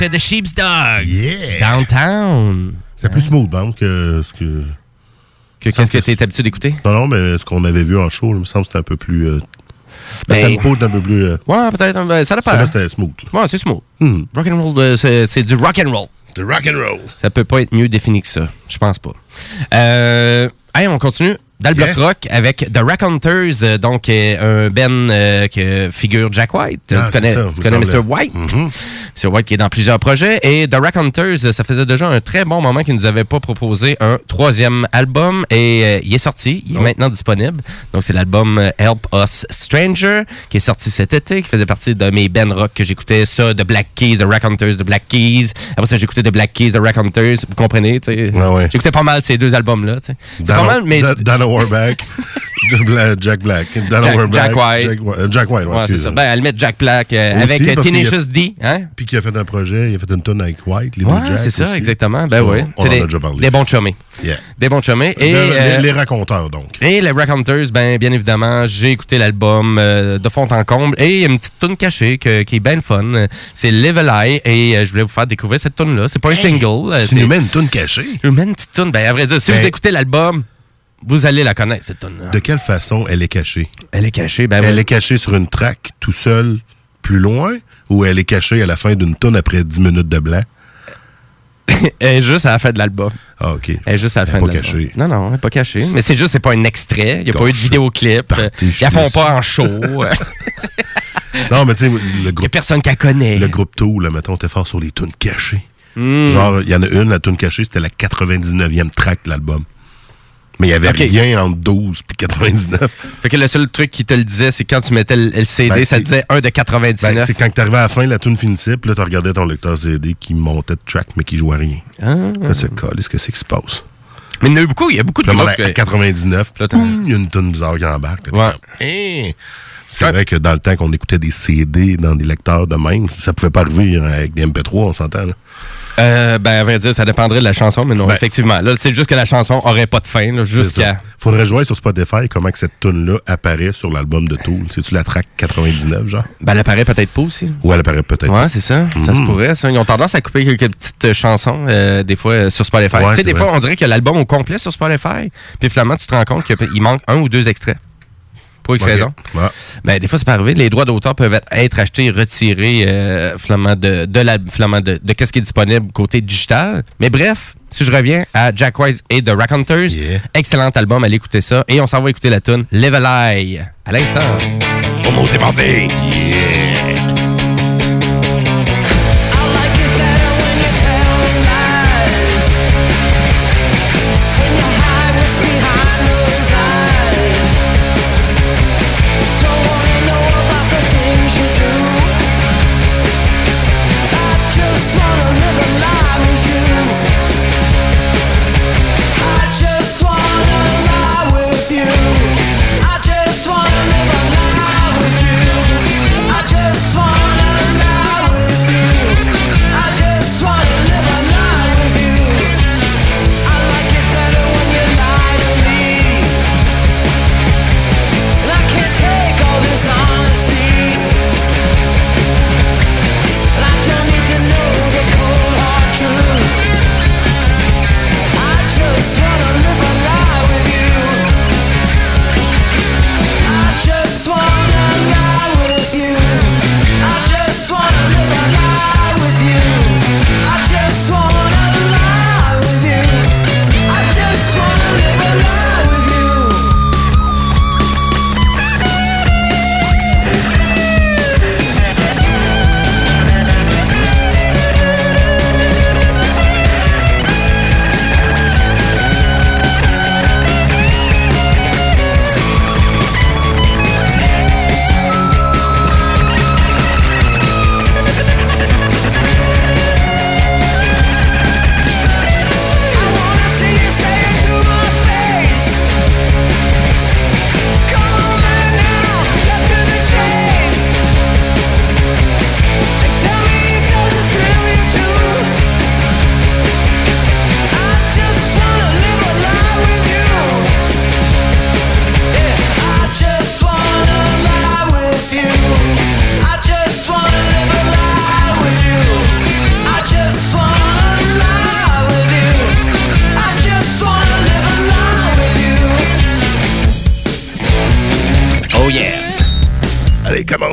C'était The Sheep's Dogs. Yeah. Downtown. C'est plus smooth, donc, que ce que. Que- Qu'est-ce que tu es habitué d'écouter? Non, non, mais ce qu'on avait vu en show, il me semble que c'était un peu plus. euh, le Ben- tempo est un peu plus. euh, Ouais, peut-être. ben, ça dépend. Celui-là, c'était smooth. Ouais, c'est smooth. Mhm. Rock and roll, euh, c'est c'est du rock and roll. The rock and roll. Ça peut pas être mieux défini que ça. Je pense pas. Euh, hey, on continue. Dans le bloc Yeah. rock avec The Raconteurs, euh, donc euh, un Ben euh, que figure Jack White. Ah, tu connais, ça, tu connais Mr. White? Mhm. Mr. White qui est dans plusieurs projets. Et The Raconteurs, ça faisait déjà un très bon moment qu'il nous avait pas proposé un troisième album. Et euh, il est sorti, il est maintenant disponible. Donc c'est l'album Help Us Stranger qui est sorti cet été, qui faisait partie de mes Ben Rock que j'écoutais. Ça, The Black Keys, The Raconteurs, The Black Keys. Après ça, j'écoutais The Black Keys, The Raconteurs. Vous comprenez? sais. Ouais. J'écoutais pas mal ces deux albums-là. C'est pas mal, mais... Da- Dana Warback, Jack Black, Dana Jack- Warback, Jack White. Jack, White, ouais, Ouais, c'est ça. Ben, la limite, Jack Black euh, Aussi, avec euh, Tenacious D. Hein? Puis qui a fait un projet, il a fait une tonne avec White, les Ouais, c'est ça, aussi. exactement. Ben oui. On en des, a déjà parlé. des bons chummés. Yeah. Des bons chummés. Et, euh, les, les raconteurs, donc. et les Raconteurs, ben, bien évidemment, j'ai écouté l'album euh, de fond en comble et il y a une petite tune cachée que- qui est bien fun. C'est Live a Lie et je voulais vous faire découvrir cette tune-là. C'est pas un single. Tu c'est- nous mets une tonne cachée. Je vous mets une petite tune. Ben, à vrai dire, si Ben- vous écoutez l'album, vous allez la connaître, cette tune-là. De quelle façon elle est cachée? Elle est cachée. Ben, Elle est cachée sur une track tout seul, plus loin, ou elle est cachée à la fin d'une tonne après 10 minutes de blanc? Elle est juste à la fin de l'album. Ah, OK. Elle est juste à la Elle fin est de pas l'album. cachée. Non, non, elle n'est pas cachée. Mais c'est juste, c'est pas un extrait. Il n'y a pas eu de vidéoclip. party, Ils la font pas en show. Non, mais tu sais, le Il n'y a groupe, personne qui la connaît. le groupe Tool, là, mettons, t'es fort sur les tunes cachées. Hmm. Genre, il y en a une, la tune cachée, c'était la 99e track de l'album. Mais il y avait rien entre 12 puis 99. Fait que le seul truc qui te le disait, c'est quand tu mettais le, CD, Ben, ça c'est- disait 1 de 99. Ben, c'est quand t'arrivais à la fin, la tune finissait, puis là, tu regardais ton lecteur CD qui montait de track, mais qui jouait rien. Ah. Là, c'est qu'est-ce que c'est qui se passe? Mais il y en a eu beaucoup, il y a beaucoup de Puis là, groupes. à que- 99, Là, t'as- boum, il y a une tune bizarre qui embarque. Ouais. Hein? C'est vrai que dans le temps qu'on écoutait des CD dans des lecteurs de même, ça pouvait pas arriver avec des MP3, on s'entend. Euh, ben, à vrai dire, ça dépendrait de la chanson, mais non, Ben- effectivement. Là, c'est juste que la chanson aurait pas de fin, jusqu'à. Faudrait jouer sur Spotify comment que cette tune-là apparaît sur l'album de Tool. C'est-tu la track 99, genre? Ben, elle apparaît peut-être pas aussi. Ou elle apparaît peut-être Ouais, c'est ça. Ça se Mhm. pourrait. ça. Ils ont tendance à couper quelques petites euh, chansons, euh, des fois, euh, sur Spotify. Ouais, tu sais, des vrai. fois, on dirait que l'album au complet sur Spotify, puis finalement, tu te rends compte qu'il manque un ou deux extraits. Pour X Ok. raison. Ouais. Ben, des fois, c'est pas arrivé. Les droits d'auteur peuvent être, être achetés et retirés euh, de, de, la, de, de qu'est-ce qui est disponible côté digital. Mais bref, si je reviens à Jack White et The Raconteurs, excellent album, allez écouter ça. Et on s'en va écouter la tune Live a Lie à l'instant. Au maudit mardi. I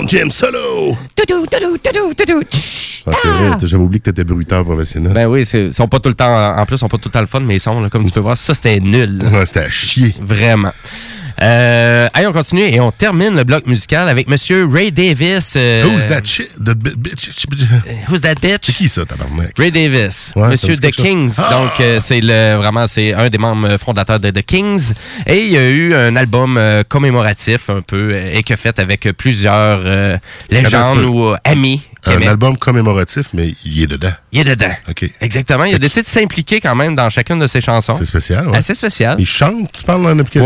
Jim, solo! Toutou, toutou, toutou, toutou. Ah, c'est vrai, j'avais oublié que t'étais bruiteur professionnel. Ben oui, ils sont pas tout le temps, en plus, ils sont pas tout le temps le fun, mais ils sont, là, comme tu peux voir, ça c'était nul. Ouais, c'était à chier. Vraiment. Euh, allez, on continue et on termine le bloc musical avec Monsieur Ray Davis. euh, Who's that shit? Bitch? Who's that bitch? C'est qui ça, tabarnak? Ray Davis, Ouais, Monsieur The Kings. Ah! Donc euh, c'est le vraiment c'est un des membres fondateurs de The Kings et il y a eu un album euh, commémoratif un peu euh, et que fait avec plusieurs euh, légendes ou euh, amis. Un album commémoratif, mais il est dedans. Il est dedans. OK. Exactement. Il a décidé de s'impliquer quand même dans chacune de ses chansons. C'est spécial, ouais. Assez spécial. Il chante, tu parles Ouais, ou tu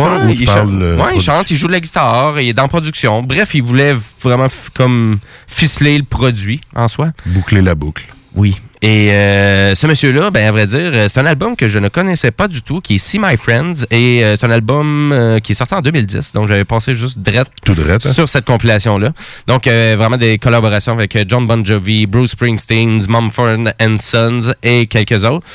parles... chante, euh, ouais, il chante, il joue de la guitare, il est dans production. Bref, il voulait vraiment comme ficeler le produit en soi. Boucler la boucle. Oui. Et euh, ce monsieur-là, ben à vrai dire, euh, c'est un album que je ne connaissais pas du tout, qui est See My Friends, et euh, c'est un album euh, qui est sorti en 2010, donc j'avais passé juste drette, Tout drette, hein? sur cette compilation-là. Donc vraiment des collaborations avec John Bon Jovi, Bruce Springsteen, Mumford and Sons et quelques autres.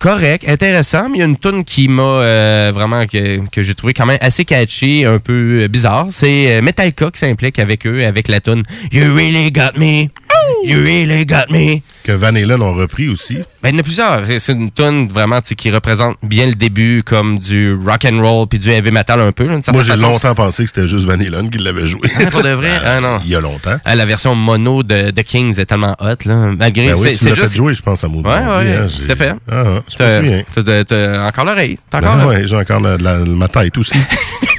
Correct, intéressant, mais il y a une tune qui m'a euh, vraiment que, que j'ai trouvé quand même assez catchy, un peu bizarre. C'est Metallica qui s'implique avec eux, avec la tune You Really Got Me, You Really Got Me. Que Van Halen ont repris aussi. Ben, il y en a plusieurs. C'est- une tune vraiment qui représente bien le début comme du rock and roll puis du heavy metal un peu. là, Moi, j'ai longtemps pensé que c'était juste Van Halen qui l'avait joué. Ah, pour de vrai? Ah, non. Il y a longtemps. Ah, la version mono de, de Kings est tellement hot là. Malgré Ben oui, c'est tu c'est l'as juste fait jouer, je pense, à Maudit Ouais, ouais, hein, à fait. Ah, ah, je me T'as- souviens. t'as- encore l'oreille. T'as Ben encore l'oreille. ouais, j'ai encore la- la- ma tête aussi.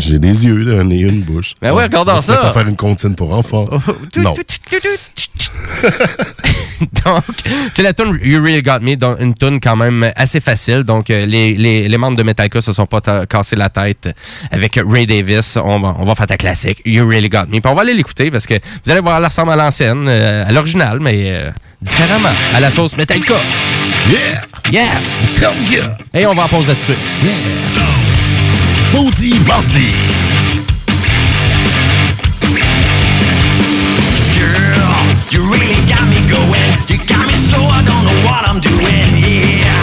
j'ai des yeux, un nez, une bouche. Ben ouais, regarde On se ça. Met à faire une comptine pour enfants. non. donc, c'est la tune You Really Got Me, donc une tune quand même assez facile. Donc, euh, les, les, les membres de Metallica se sont pas cassés la tête avec Ray Davis. On va, on va faire ta classique, You Really Got Me. Puis on va aller l'écouter parce que vous allez voir, elle ressemble à l'ancienne, euh, à l'original, mais euh, différemment, à la sauce Metallica. Yeah! Yeah! Et on va en pause là-dessus. Maudit Mardi. Girl, you really got me going. You got me so I don't know what I'm doing. Yeah,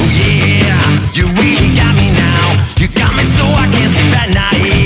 oh yeah, you really got me now. You got me so I can't sleep at night.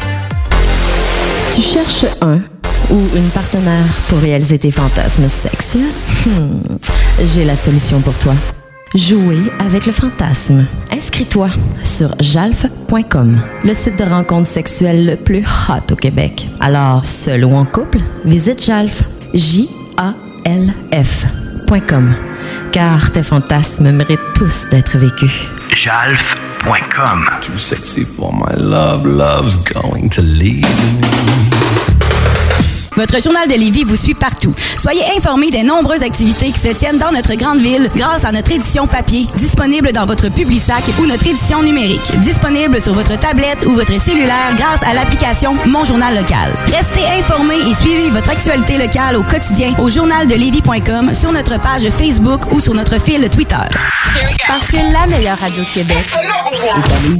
Tu cherches un ou une partenaire pour réaliser tes fantasmes sexuels? Hmm, J'ai la solution pour toi. Jouer avec le fantasme. Inscris-toi sur jalf.com, le site de rencontre sexuelle le plus hot au Québec. Alors, seul ou en couple, visite jalf. J-A-L-F.com. Car tes fantasmes méritent tous d'être vécus. Jalf.com. Too sexy for my love, love's going to leave Votre journal de Lévis vous suit partout. Soyez informés des nombreuses activités qui se tiennent dans notre grande ville grâce à notre édition papier, disponible dans votre Publisac ou notre édition numérique, disponible sur votre tablette ou votre cellulaire grâce à l'application Mon Journal Local. Restez informés et suivez votre actualité locale au quotidien au journaldelevis.com, sur notre page Facebook ou sur notre fil Twitter. Parce que la meilleure radio de Québec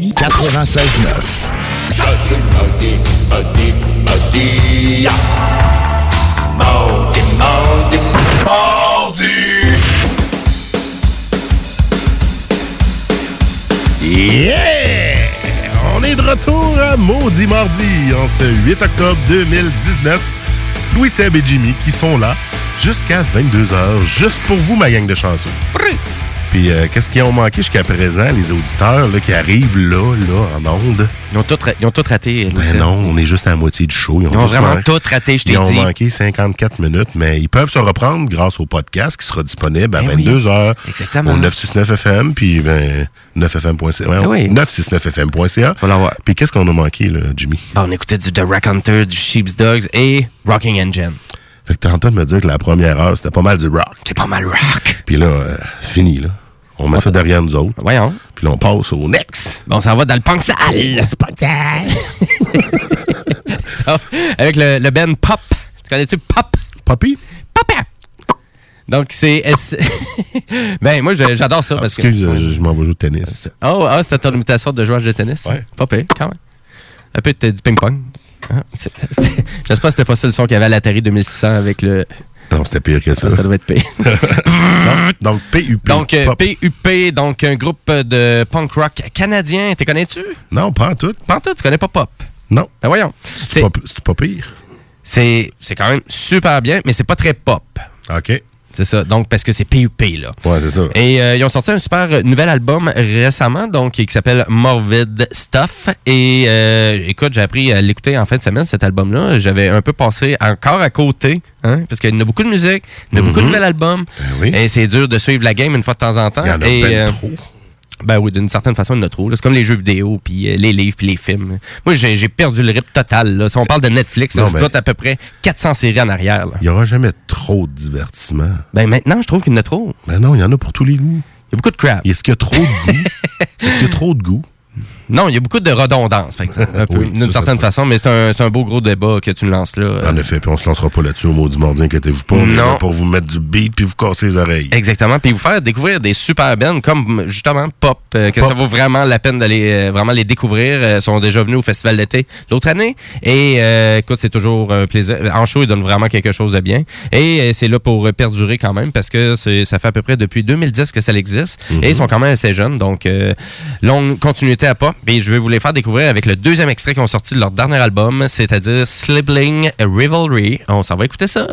est à Lévis. 96.9. Yeah! On est de retour à Maudit Mardi en ce 8 octobre 2019. Louis Seb et Jimmy qui sont là jusqu'à 22h, juste pour vous, ma gang de chanceux. Puis euh, qu'est-ce qu'ils ont manqué jusqu'à présent, les auditeurs là, qui arrivent là, là, en onde? Ils ont tout, ils ont tout raté. Ben non, on est juste à la moitié du show. Ils ont juste vraiment man- tout raté, je t'ai Ils ont dit. manqué 54 minutes, mais ils peuvent se reprendre grâce au podcast qui sera disponible à Ben oui. 22h Exactement. au 969 FM, puis ben, 9fm.ca. ouais, Ah oui. 969fm.ca. Puis qu'est-ce qu'on a manqué, là, Jimmy? Bon, on écoutait du The Rack Hunter, du Sheep's Dogs et Rocking Engine. Fait que t'es en train de me dire que la première heure, c'était pas mal du rock. C'est pas mal rock. Puis là, euh, fini, là. On met ça derrière nous autres. Voyons. Puis là, on passe au next. Bon, on s'en va dans le punk sale. Avec le, le band Pop. Tu connais-tu Pop? Poppy? Pop! Donc, c'est... ben, moi, j'adore ça. parce que... Ah, Excuse, je, je m'en vais jouer au tennis. Oh, ah, c'est ton imitation de joueur de tennis? Ouais. Pas pire, quand même. Un peu du ping-pong. Ah, J'espère que c'était pas ça le son qu'il y avait à l'Atari 2600 avec le... Non, c'était pire que ça. Ah, ça doit être. Non, donc, PUP. Donc, euh. PUP, donc un groupe de punk rock canadien. T'es connais-tu? Non, pas en tout. Pas en tout, tu connais pas Pop? Non. Ben voyons. C'est pas, pas pire? C'est c'est quand même super bien, mais c'est pas très pop. OK. C'est ça. Donc, parce que c'est PUP, là. Ouais, c'est ça. Et euh, ils ont sorti un super euh, nouvel album récemment, donc qui s'appelle Morbid Stuff. Et euh, écoute, j'ai appris à l'écouter en fin de semaine, cet album-là. J'avais un peu passé encore à côté, hein, parce qu'il y en a beaucoup de musique, il y a beaucoup de Mhm. nouvel album. Et c'est dur de suivre la game une fois de temps en temps. Il y en a Et, ben trop. Ben oui, d'une certaine façon, il y en a trop. là. C'est comme les jeux vidéo, puis euh, les livres, puis les films. Moi, j'ai perdu le rythme total. Là. Si on parle de Netflix, là, Non, je ben- dois à peu près 400 séries en arrière. là. Il n'y aura jamais trop de divertissement. Ben maintenant, je trouve qu'il y en a trop. Ben non, il y en a pour tous les goûts. Il y a beaucoup de crap. Est-ce qu'il y a trop de goût? Est-ce qu'il y a trop de goût? Non, il y a beaucoup de redondance, par exemple, un peu, Oui, d'une certaine façon, mais c'est un, c'est un beau gros débat que tu lances là. En effet, puis on se lancera pas là-dessus au mot du mardi, inquiétez-vous pas. Non. pour vous mettre du beat puis vous casser les oreilles. Exactement, puis vous faire découvrir des super bands comme justement Pop, euh, que Pop. ça vaut vraiment la peine d'aller euh, vraiment les découvrir. Euh, Ils sont déjà venus au Festival d'été l'autre année et euh, écoute, c'est toujours un plaisir. En show, ils donnent vraiment quelque chose de bien et euh, c'est là pour euh, perdurer quand même parce que c'est- ça fait à peu près depuis 2010 que ça existe Mhm. et ils sont quand même assez jeunes, donc euh, longue continuité à Pop. Et je vais vous les faire découvrir avec le deuxième extrait qu'ils ont sorti de leur dernier album, c'est-à-dire Sibling Rivalry. On s'en va écouter ça.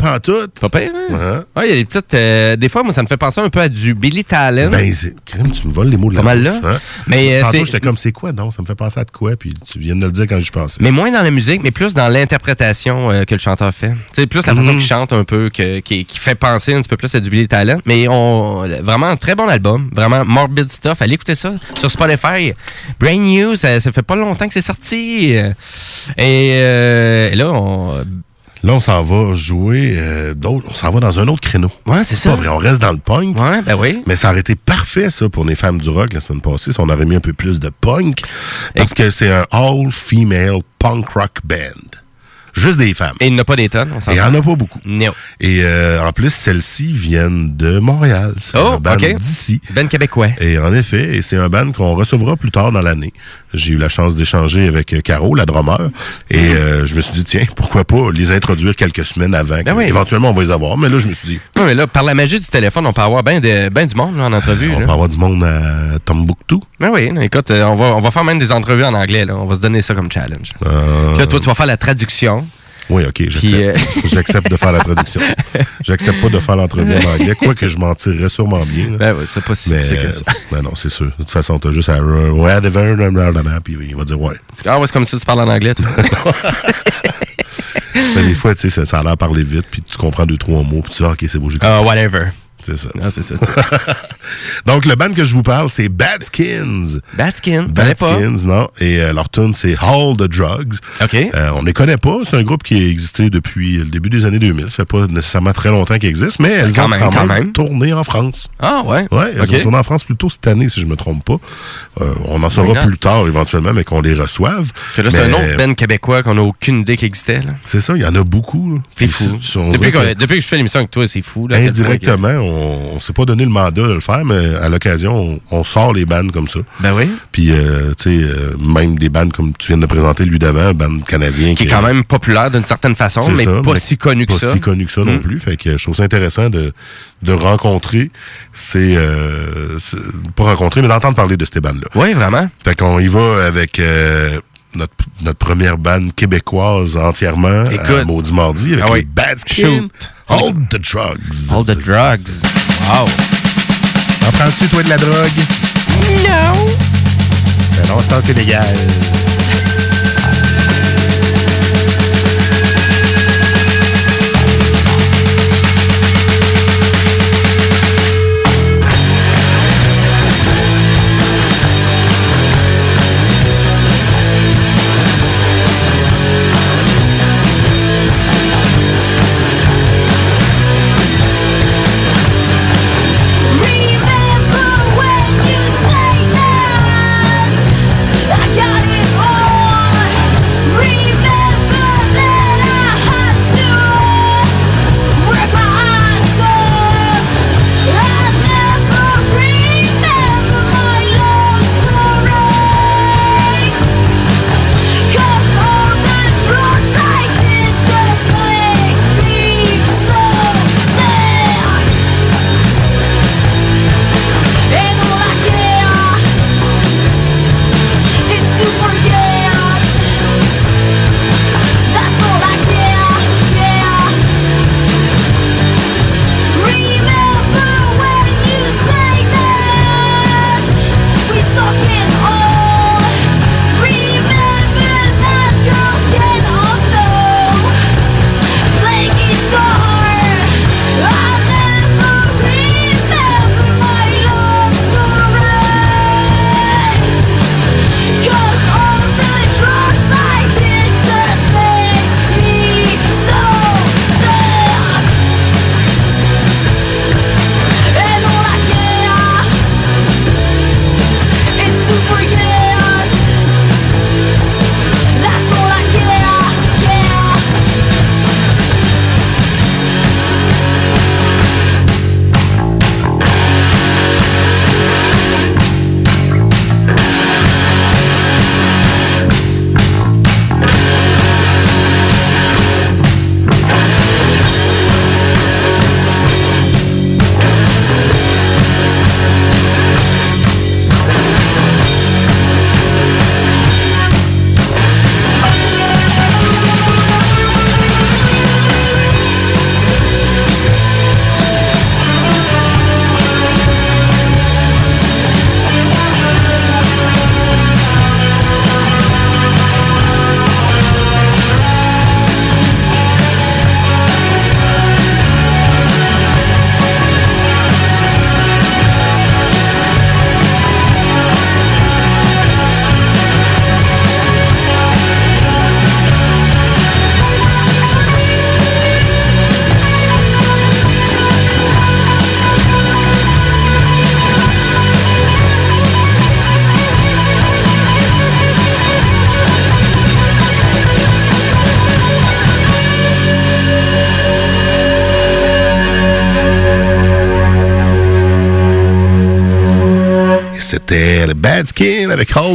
Pas pantoute. Pas pire, hein? Ouais, il y a des petites. euh, des fois, moi, ça me fait penser un peu à du Billy Talent. Ben, c'est- crème, tu me voles les mots de la Pas mal bouche, là. hein? Mais, euh, Tantôt, c'est- j'étais comme, c'est quoi, donc? Ça me fait penser à de quoi? Puis tu viens de le dire quand je pensais. Mais moins dans la musique, mais plus dans l'interprétation euh, que le chanteur fait. C'est plus la façon Mhm. qu'il chante un peu, que- qui, qui fait penser un petit peu plus à du Billy Talent. Mais on, vraiment un très bon album. Vraiment morbid stuff. Allez écouter ça sur Spotify. Brand new, ça, ça fait pas longtemps que c'est sorti. Et euh, là, on. Là, on s'en va jouer euh, d'autres. On s'en va dans un autre créneau. Ouais, c'est ça. Pas vrai, on reste dans le punk. Ouais, ben oui. Mais ça aurait été parfait, ça, pour les fans du rock la semaine passée, si on aurait mis un peu plus de punk. Parce que c'est un all-female punk rock band. Juste des femmes. Et il n'y en a pas des tonnes, on s'en Il n'y en a pas beaucoup. Et euh, en plus, celles-ci viennent de Montréal. C'est Oh, un band d'ici. Ben québécois. Et en effet, et c'est un band qu'on recevra plus tard dans l'année. J'ai eu la chance d'échanger avec euh, Caro, la drummer, et euh, je me suis dit, tiens, pourquoi pas les introduire quelques semaines avant. Ben oui. Éventuellement, on va les avoir. Mais là, je me suis dit, Ouais, mais là, par la magie du téléphone, on peut avoir bien ben du monde là, en entrevue. on là. peut avoir du monde à Tombouctou. Ben oui, non, écoute, euh, on va, on va faire même des entrevues en anglais. Là. On va se donner ça comme challenge. Euh, Puis là, toi, tu vas faire la traduction. Oui, OK, j'accepte. Euh, J'accepte de faire la traduction. J'accepte pas de faire l'entrevue en anglais, quoique je m'en tirerais sûrement bien. là. Ben oui, c'est pas si Mais, que ça. ben non, c'est sûr. De toute façon, t'as juste à... Ouais, blablabla, puis il va dire ouais. Ah ouais, c'est comme ça tu parles en anglais, toi. Mais des fois, tu sais, ça, ça a l'air parler vite, puis tu comprends deux, trois mots, puis tu dis, ah, OK, c'est beau, j'ai compris. whatever. C'est ça. Ah, c'est ça. Donc, le band que je vous parle, c'est Bad Skins. Bad Skin, connais Bad pas. Skins, non. Et euh, leur tune, c'est All the Drugs. OK. Euh, on ne les connaît pas. C'est un groupe qui a existé depuis le début des années 2000. Ça fait pas nécessairement très longtemps qu'ils existent, mais elles Quand ont même, quand, même, même. tourné en France. Ah, ouais. Ouais, elles ont tourné en France plus tôt cette année, si je me trompe pas. Euh, on en saura plus tard, éventuellement, mais qu'on les reçoive. Que là, c'est un autre band québécois qu'on n'a aucune idée qu'il existait. là. C'est ça, il y en a beaucoup. là. C'est fou. Depuis, que, que- depuis que je fais l'émission avec toi, c'est fou. Là, Indirectement, on, on s'est pas donné le mandat de le faire, mais à l'occasion, on, on sort les bandes comme ça. Ben oui. Puis, euh, tu sais, euh, même des bandes comme tu viens de présenter lui d'avant, band canadien. Qui est quand même populaire d'une certaine façon, mais ça, pas mais si connu que pas ça. si connu que ça non Mm. plus. Fait que je trouve ça intéressant de, de rencontrer ces... Euh, ces- pas rencontrer, mais d'entendre parler de ces bandes-là. Oui, vraiment. Fait qu'on y va avec... euh, notre, notre première bande québécoise entièrement à Écoute. Maudit Mardi avec Ah oui. les Bad Skin, Shoot. All the Drugs. All the drugs. Wow. En prends-tu, toi, de la drogue? Non. Ben non, c'est légal.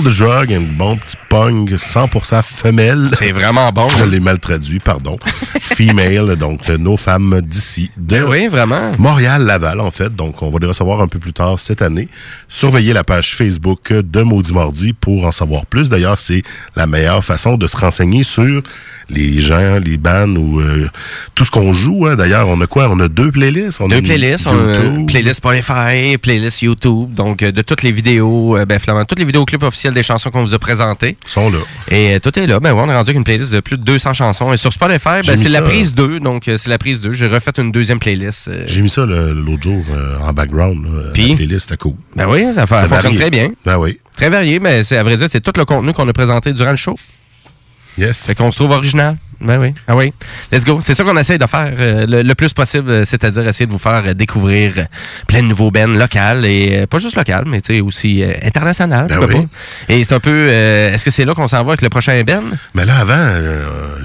Drug, un bon petit punk 100% femelle. C'est vraiment bon. Je l'ai mal traduit, pardon. Female, donc nos femmes d'ici. De Ben oui, vraiment. Montréal-Laval, en fait. Donc, on va les recevoir un peu plus tard cette année. Surveillez la page Facebook de Maudit Mardi pour en savoir plus. D'ailleurs, c'est la meilleure façon de se renseigner sur les gens, les bands ou euh, tout ce qu'on joue. hein. D'ailleurs, on a quoi? On a deux playlists. On Deux playlists, on a playlist Spotify, playlist YouTube, donc euh, de toutes les vidéos, euh, ben finalement, toutes les vidéos clips officiels des chansons qu'on vous a présentées. sont là. Et tout est là. Ben ouais, on est rendu avec une playlist de plus de 200 chansons. Et sur Spotify, ben, c'est la prise 2, donc c'est la prise 2. J'ai refait une deuxième playlist. J'ai mis ça l'autre jour euh, en background. Puis? La playlist, c'était cool. Ben oui, ça fonctionne varié. très bien. Ben oui. Très varié, mais c'est à vrai dire, c'est tout le contenu qu'on a présenté durant le show. Yes. Fait qu'on se trouve original. Ben oui. Ah oui. Let's go. C'est ça qu'on essaye de faire euh, le, le plus possible, euh, c'est-à-dire essayer de vous faire euh, découvrir plein de nouveaux bands locales et pas juste locales, mais tu sais aussi internationales. Ben oui. Et c'est un peu. Est-ce que c'est là qu'on s'en va avec le prochain band? Mais là, avant,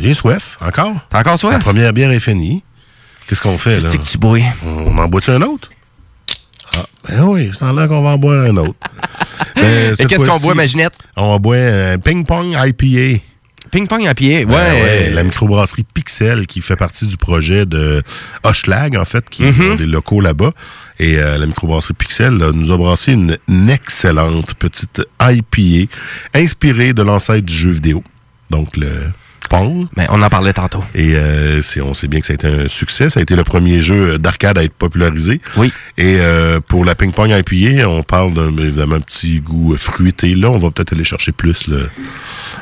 j'ai soif, encore? T'as encore soif? La première bière est finie. Qu'est-ce qu'on fait, là? Que tu bois? On en boit-tu un autre? Ah, ben oui, c'est en l'air qu'on va en boire un autre. Ben, Et qu'est-ce qu'on boit, Maginette? On va boire un ping-pong IPA. Ping-pong à pied, ouais. Ben ouais, la microbrasserie Pixel qui fait partie du projet de Hochelag, en fait, qui Mhm. ont des locaux là-bas. Et euh, la microbrasserie Pixel là, nous a brassé une, une excellente petite IPA inspirée de l'ancêtre du jeu vidéo. Donc le Pong. Mais on en parlait tantôt. Et euh, on sait bien que ça a été un succès. Ça a été le premier jeu d'arcade à être popularisé. Oui. Et euh, pour la ping-pong IPA, on parle d'un un petit goût fruité. Là, on va peut-être aller chercher plus le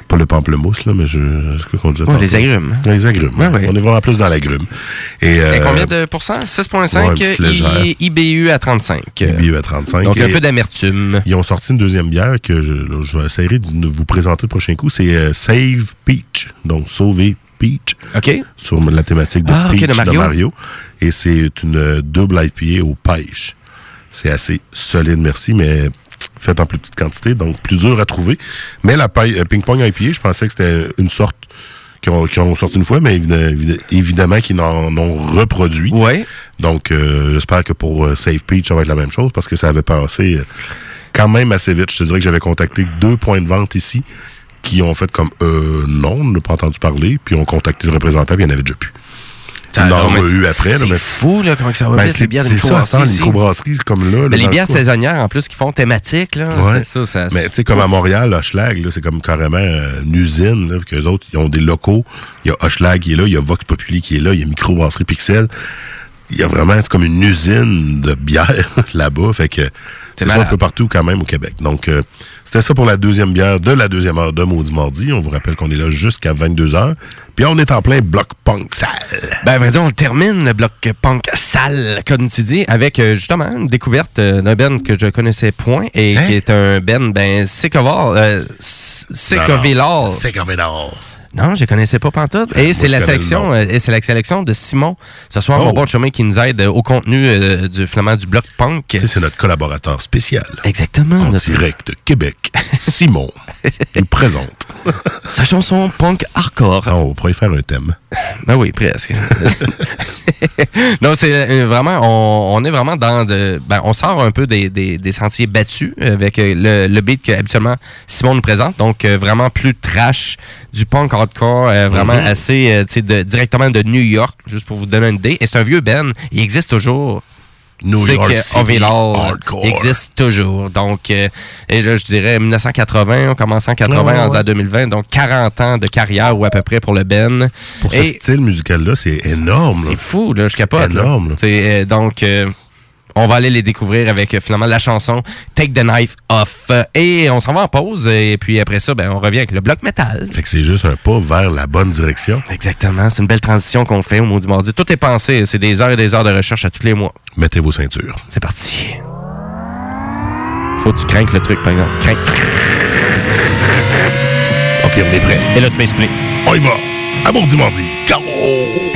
pas le pamplemousse là, mais je ce qu'on disait Ouais, les agrumes. Les agrumes. On est vraiment plus dans l'agrume. Et, euh, Et combien de pourcents? 6,5 ouais, IBU à 35. IBU à 35. Donc un peu d'amertume. Ils ont sorti une deuxième bière que je, là, je vais essayer de vous présenter le prochain coup. C'est Save Peach. Donc sauver Peach. Sur la thématique de Ah, Peach de Mario. Et c'est une euh, double IPA aux pêches. C'est assez solide, merci, mais faite en plus petite quantité, donc plus dur à trouver. Mais la euh, Ping Pong IPA, je pensais que c'était une sorte qui ont, qui ont sorti une fois, mais évi- évi- évidemment qu'ils en ont reproduit. Ouais. Donc, euh, j'espère que pour Save Peach, ça va être la même chose parce que ça avait passé quand même assez vite. Je te dirais que j'avais contacté deux points de vente ici qui ont fait comme euh, non, on n'a pas entendu parler, puis ont contacté le représentant, puis il n'y en avait déjà plus. Il en a eu après. C'est mais- fou, là, comment ça va Ben, vite, c'est les bières de c'est ça, microbrasserie ici. microbrasseries comme là. là, Mais les bières saisonnières, en plus, qui font thématique, là. Ouais. C'est ça, ça. Mais tu sais, comme à Montréal, Hochelag, là, c'est comme carrément euh, une usine, là, puis qu'eux autres, ils ont des locaux. Il y a Hochelag qui est là, il y a Vox Populi qui est là, il y a Microbrasserie Pixel. Il y a vraiment, c'est comme une usine de bière là-bas. Fait que c'est ça un peu partout quand même au Québec. Donc, euh, c'était ça pour la deuxième bière de la deuxième heure de Maudit Mardi. On vous rappelle qu'on est là jusqu'à 22h. Puis on est en plein bloc punk sale. Ben, à vrai dire, on termine le bloc punk sale, comme tu dis, avec euh, justement une découverte euh, d'un Ben que je connaissais point et Hein? qui est un Ben, ben, Sécovar, euh, S- Sécovillar. Sécovillar. Non, je ne connaissais pas pantoute. Et c'est la sélection, euh, et c'est la sélection de Simon. Ce soir, Oh. mon bon chemin qui nous aide euh, au contenu euh, du finalement du bloc punk. Tu sais, C'est notre collaborateur spécial. Exactement. En notre- direct de Québec. Simon nous présente. Sa chanson punk hardcore. Ah, on pourrait faire un thème. Ben oui, presque. non, c'est vraiment, on, on est vraiment dans de. Ben, on sort un peu des, des- des sentiers battus avec le, le beat que habituellement Simon nous présente. Donc, vraiment plus trash du punk hardcore, euh, vraiment Mhm. assez euh, de, directement de New York, juste pour vous donner une idée. Et c'est un vieux Ben, il existe toujours. New York que hardcore. existe toujours. Donc, euh, et là, je dirais 1980, on commence en 80, Ouais, ouais, en ouais. 2020, donc 40 ans de carrière ou à peu près pour le Ben. Pour ce style musical-là, c'est énorme. c'est fou, là, je capote. Énorme, là. C'est, euh, donc, euh, on va aller les découvrir avec euh, finalement la chanson Take the Knife Off. Et on s'en va en pause. Et puis après ça, ben, on revient avec le bloc métal. Fait que c'est juste un pas vers la bonne direction. Exactement. C'est une belle transition qu'on fait au Maudit Mardi. Tout est pensé. C'est des heures et des heures de recherche à tous les mois. Mettez vos ceintures. C'est parti. Faut que tu craignes le truc, par exemple. Crains. OK, on est prêt. Et là, tu m'expliques. On y va. À bon. Go!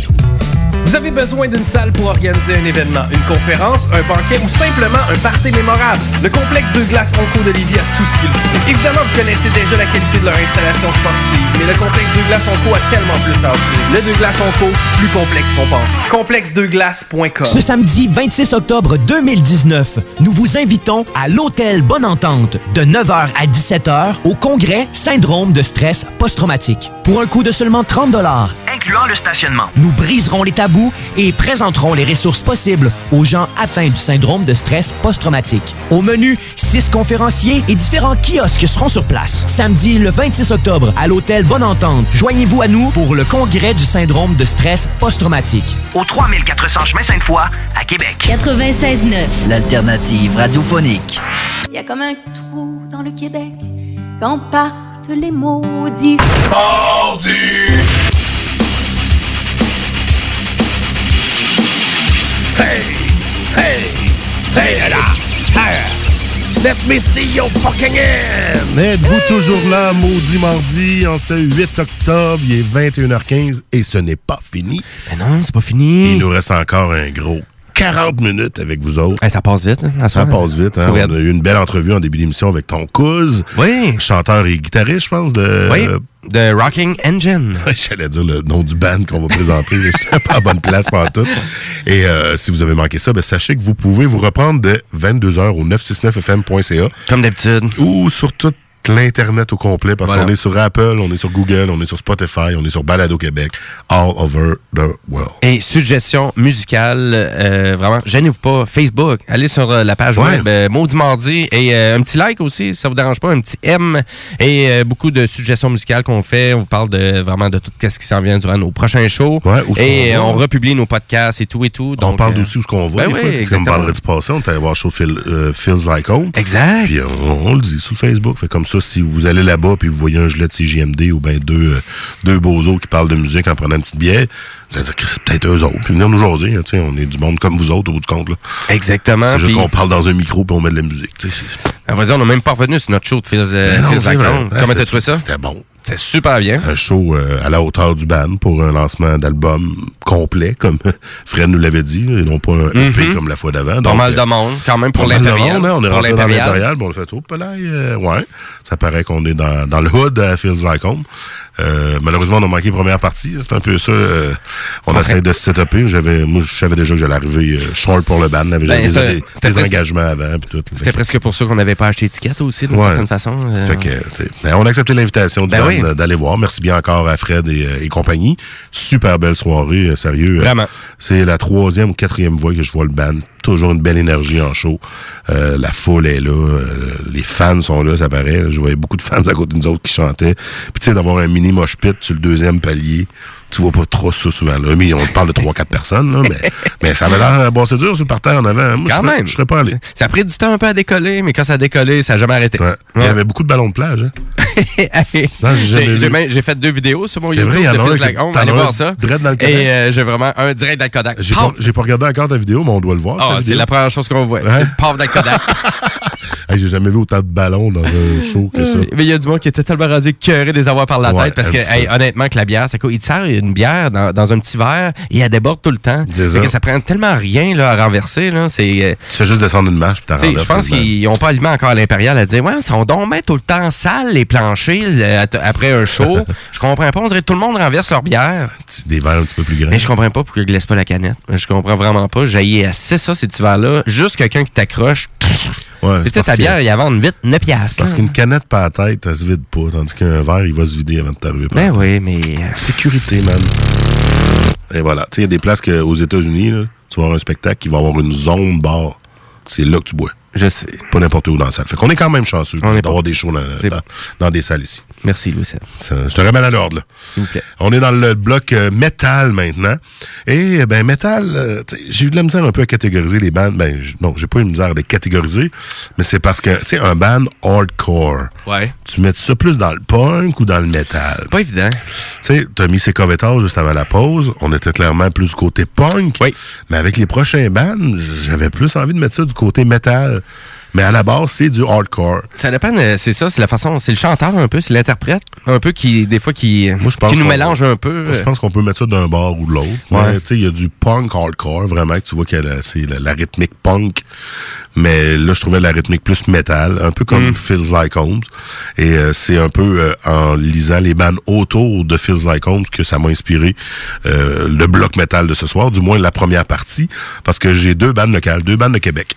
Vous avez besoin d'une salle pour organiser un événement, une conférence, un banquet ou simplement un party mémorable. Le complexe de glace Onco de Lévis a tout ce qu'il faut. Évidemment, vous connaissez déjà la qualité de leur installation sportive, mais le complexe de glace Onco a tellement plus à offrir. Le de glace Onco, plus complexe qu'on pense. Complexedeglace.com Ce samedi 26 octobre 2019, nous vous invitons à l'Hôtel Bonne Entente de 9h à 17h au congrès Syndrome de stress post-traumatique. Pour un coût de seulement 30 Incluant le stationnement. nous briserons les tabous et présenterons les ressources possibles aux gens atteints du syndrome de stress post-traumatique. Au menu, six conférenciers et différents kiosques seront sur place. Samedi le 26 octobre à l'hôtel Bonne Entente, joignez-vous à nous pour le congrès du syndrome de stress post-traumatique. Au 3400 chemin Sainte-Foy, à Québec. 96.9. L'alternative radiophonique. Il y a comme un trou dans le Québec quand partent les maudits. Hey! Hey là! Hey! Let me see your fucking hand! Êtes-vous toujours là, maudit mardi, en ce 8 octobre, il est 21h15 et ce n'est pas fini. Mais non, c'est pas fini. Il nous reste encore un gros 40 minutes avec vous autres. ça passe vite. hein, Ça passe vite. hein. On a eu une belle entrevue en début d'émission avec ton cousin. Oui. Chanteur et guitariste, je pense, de... Oui, Rocking Engine. J'allais dire le nom du band qu'on va présenter. mais J'étais pas à bonne place pendant tout. Et euh, si vous avez manqué ça, ben, sachez que vous pouvez vous reprendre de 22h au 969fm.ca. Comme d'habitude. Ou sur toute l'Internet au complet, parce Voilà. qu'on est sur Apple, on est sur Google, on est sur Spotify, on est sur Balado Québec, all over the world. Et suggestions musicales, euh, vraiment, gênez-vous pas. Facebook, allez sur euh, la page Ouais. web euh, Maudit Mardi et euh, un petit like aussi, si ça vous dérange pas, un petit M et beaucoup de suggestions musicales qu'on fait. On vous parle de vraiment de tout ce qui s'en vient durant nos prochains shows. Ouais, où est-ce et on republie nos podcasts et tout et tout. on Donc, parle euh, aussi où ce qu'on va. ben oui, fois, comme exactement. vendredi passé, on est allé voir show Feels Like Home. Exact. Puis on, on le dit sur Facebook. Fait comme ça, si vous allez là-bas puis vous voyez un gilet de CJMD ou bien deux, euh, deux bozos qui parlent de musique en prenant une petite bière, vous allez dire que c'est peut-être eux autres. Puis venir nous jaser. hein, on est du monde comme vous autres au bout du compte. là. Exactement. C'est juste qu'on parle dans un micro puis on met de la musique. tu sais. On va dire, on n'a même pas revenu sur notre show de Feels, euh, Ben non, vrai. Ouais, Comment t'as trouvé ça? C'était bon. C'est super bien. Un show euh, à la hauteur du band pour un lancement d'album complet, comme Fred nous l'avait dit, et non pas un EP Mhm. comme la fois d'avant. Pas mal euh, de monde, quand même, pour l'impérial. hein. On est Pour rentré dans l'impérial. on a fait, oh, pelaille, euh, ouais. Ça paraît qu'on est dans, dans le hood à Feels Like Home. Euh, malheureusement, on a manqué la première partie. C'est un peu ça. euh, on essaie de se setuper. J'avais, moi, je savais déjà que j'allais arriver euh, short pour le band. J'avais Ben, des, c'était- des- engagements avant. C'était presque pour ça qu'on n'avait pas acheté d'étiquette aussi, d'une Ouais. certaine façon. Fait que, ben, on a accepté l'invitation Ben oui. d'aller voir. Merci bien encore à Fred et, et compagnie. Super belle soirée, sérieux. Vraiment. C'est la troisième ou quatrième fois que je vois le band. Toujours une belle énergie en show. La foule est là. les fans sont là, ça paraît. Je voyais beaucoup de fans à côté de nous autres qui chantaient. Puis tu sais, d'avoir un mini mosh pit sur le deuxième palier, tu vois pas trop ça souvent. Là. Mais on parle de 3-4 personnes, là, mais, mais ça avait l'air... Bon, c'est dur sur le parterre en avant. Moi, Quand je même. Je serais pas allé. Ça a pris du temps un peu à décoller, mais quand ça a décollé, ça n'a jamais arrêté. Il y avait beaucoup de ballons de plage. Hein? J'ai fait deux vidéos sur mon YouTube vrai, il y en de a un Feels qui- Like Home. t'en Allez as un voir ça. direct dans le Kodak. Et euh, j'ai vraiment un direct dans le Kodak. J'ai pas, pas regardé encore ta vidéo, mais on doit le voir. Ah, c'est la première chose qu'on voit. Hein? C'est paf dans le Kodak. Hey, J'ai jamais vu autant de ballons dans un show que ça. Mais il y a du monde qui était tellement rendu écœuré de les avoir par la Ouais, tête parce que, hey, honnêtement, que la bière, c'est quoi? Il te sert une bière dans, dans un petit verre et elle déborde tout le temps. Que ça prend tellement rien là, à renverser. Là. C'est, euh, Tu fais juste descendre une marche puis je pense qu'ils n'ont pas allumé encore à l'impérial à dire Ouais, ça, on donc met tout le temps sale les planchers après un show. je comprends pas. On dirait que tout le monde renverse leur bière. Des verres un petit peu plus grands. Mais je comprends pas pourquoi ils glissent pas la canette. Je comprends vraiment pas. J'ai assez ça, ces petits verres-là. Juste quelqu'un qui t'accroche. Ouais, tu sais, ta bière, il y a vendre vite 9 piastres. Parce qu'une canette par la tête, elle se vide pas, tandis qu'un verre, il va se vider avant de t'arriver. Ben oui, mais. euh, Sécurité, man. Et voilà. Tu sais, il y a des places que, aux États-Unis, tu vas avoir un spectacle qui va avoir une zone bar. C'est là que tu bois. Je sais. Pas n'importe où dans la salle. Fait qu'on est quand même chanceux d'avoir des shows dans, dans- dans des salles ici. Merci, Louis. Je te ramène à l'ordre, là. S'il vous plaît. On est dans le bloc euh, métal maintenant. Et ben métal, euh, j'ai eu de la misère un peu à catégoriser les bandes. Ben non, j'ai pas eu de misère à les catégoriser, mais c'est parce que tu sais un band hardcore. Ouais. Tu mets ça plus dans le punk ou dans le métal? Pas évident. Tu sais, t'as mis ces covetars juste avant la pause. On était clairement plus du côté punk. Oui. Mais avec les prochains bands, j'avais plus envie de mettre ça du côté métal. Mais à la base, c'est du hardcore. Ça dépend, euh, c'est ça, c'est la façon, c'est le chanteur un peu, c'est l'interprète, un peu qui, des fois, qui, Moi, je pense qui nous mélange un peu. Je pense qu'on peut mettre ça d'un bord ou de l'autre. Ouais. Mais, Tu sais, il y a du punk hardcore, vraiment, que tu vois que c'est la, la rythmique punk. Mais là, je trouvais la rythmique plus métal, un peu comme Mm. Feels Like Homes. Et euh, c'est un peu euh, en lisant les bandes autour de Feels Like Homes que ça m'a inspiré euh, le bloc métal de ce soir, du moins la première partie, parce que j'ai deux bandes locales, deux bandes de Québec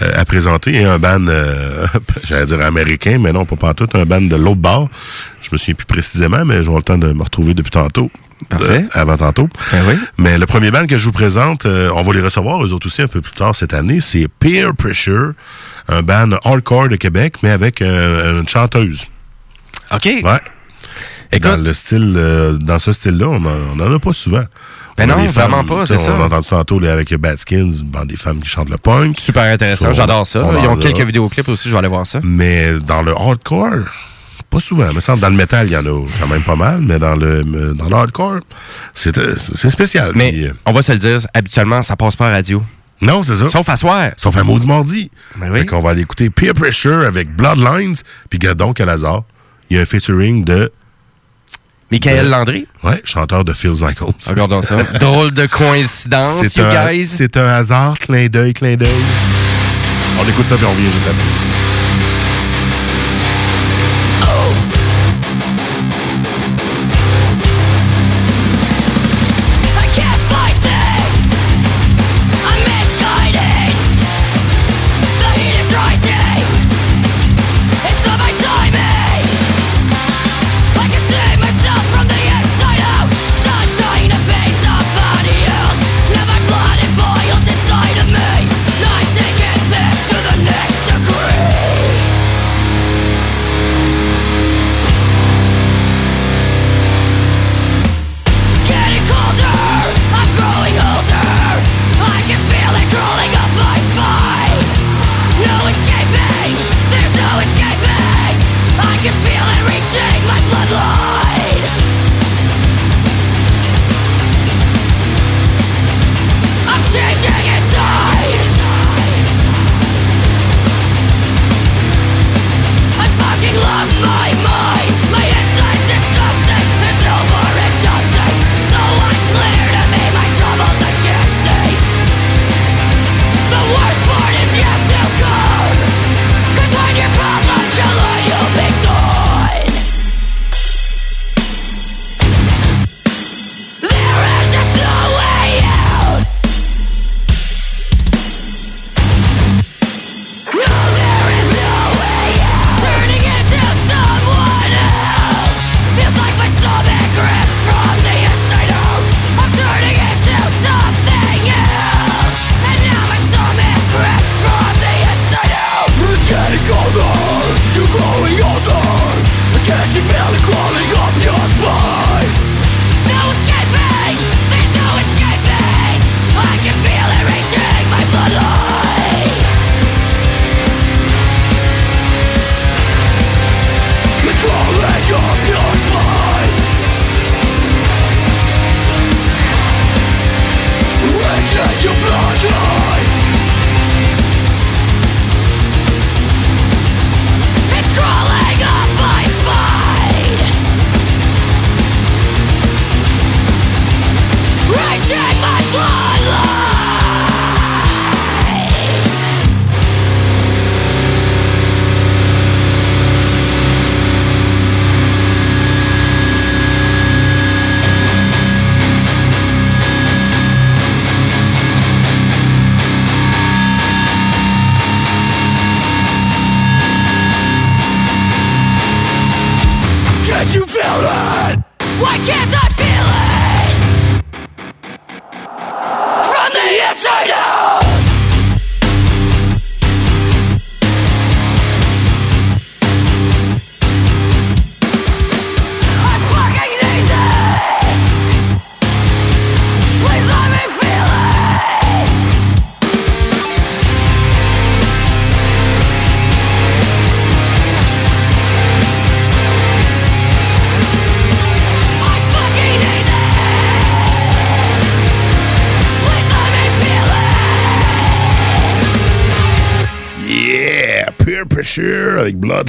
à présenter et un band, euh, j'allais dire américain, mais non, pas pantoute, un band de l'autre bord. Je me souviens plus précisément, mais j'aurai le temps de me retrouver depuis tantôt. Parfait. De- avant tantôt. Ben oui. Mais le premier band que je vous présente, euh, on va les recevoir eux autres aussi un peu plus tard cette année, c'est Peer Pressure, un band hardcore de Québec, mais avec euh, une chanteuse. OK. Ouais. Dans le style, euh, dans ce style-là, on en, on en a pas souvent. Ben On a non, vraiment femmes, pas, c'est ça. On a entendu tantôt avec Bad Skins, bande des femmes qui chantent le punk. Super intéressant, j'adore ça. Ils ont quelques vidéoclips aussi, je vais aller voir ça. Mais dans le hardcore, pas souvent. Il me semble dans le métal, il y en a quand même pas mal, mais dans le, dans le hardcore, c'est spécial. Mais Puis, euh, on va se le dire, habituellement, ça passe pas à radio. non, c'est ça. Sauf à soir. Sauf à Maudit Mardi. Ben oui. Fait qu'on va aller écouter Peer Pressure avec Bloodlines. Puis Gadon Calazar. Il y a un featuring de. Michael de- Landry. Ouais, chanteur de Feels Like Home. Regardons ça. Drôle de coïncidence, C'est you un, guys. c'est un hasard, clin d'œil, clin d'œil. On écoute ça puis on revient juste après.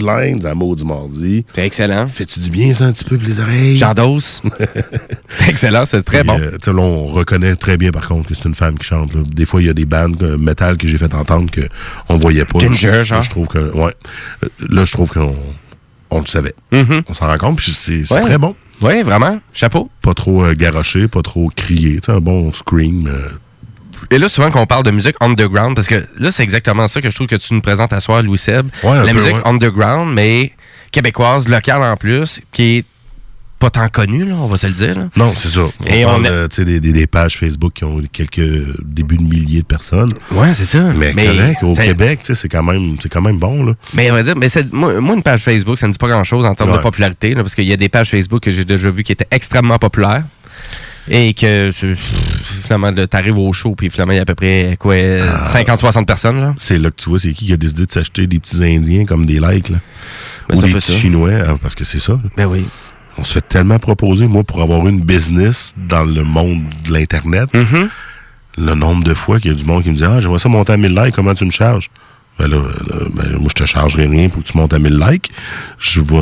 Avec Bloodlines à Maudit Mardi. C'est excellent. Fais-tu du bien, ça, un petit peu pour les oreilles? J'endosse. c'est excellent, c'est très bon. Euh, on reconnaît très bien, par contre, que c'est une femme qui chante. là. Des fois, il y a des bandes euh, métal que j'ai fait entendre qu'on voyait pas. Ginger, genre. Je trouve que, ouais. Euh, Là, je trouve qu'on on le savait. On s'en rend compte, puis c'est Mm-hmm. Ouais. très bon. Oui, vraiment. Chapeau. Pas trop euh, garoché, pas trop crié. Tu sais, un bon scream. Et là, souvent qu'on parle de musique underground, parce que là, c'est exactement ça que je trouve que tu nous présentes à soir, Louis Seb. Ouais, la peu, musique ouais. underground, mais québécoise, locale en plus, qui est pas tant connue, là, on va se le dire. là. Non, c'est ça. On Et parle, on a- euh, des, des- des pages Facebook qui ont quelques débuts de milliers de personnes. Ouais, c'est ça. Mais, Mais correct, au Québec, c'est quand même, c'est quand même bon, là. Mais on va dire, mais moi, moi, une page Facebook, ça ne dit pas grand-chose en termes de popularité, là, parce qu'il y a des pages Facebook que j'ai déjà vues qui étaient extrêmement populaires. Et que finalement, t'arrives au show, puis finalement, il y a à peu près quoi, Ah. 50-60 personnes. C'est là que tu vois, c'est qui qui a décidé de s'acheter des petits Indiens comme des likes, là? Ben, Ou des petits ça. Chinois, hein, parce que c'est ça. Ben oui. On se fait tellement proposer, moi, pour avoir une business dans le monde de l'Internet, Mm-hmm. le nombre de fois qu'il y a du monde qui me dit Ah, j'aimerais ça monter à 1000 likes, comment tu me charges? Ben là, ben, moi, je te chargerai rien pour que tu montes à 1000 likes. Je vais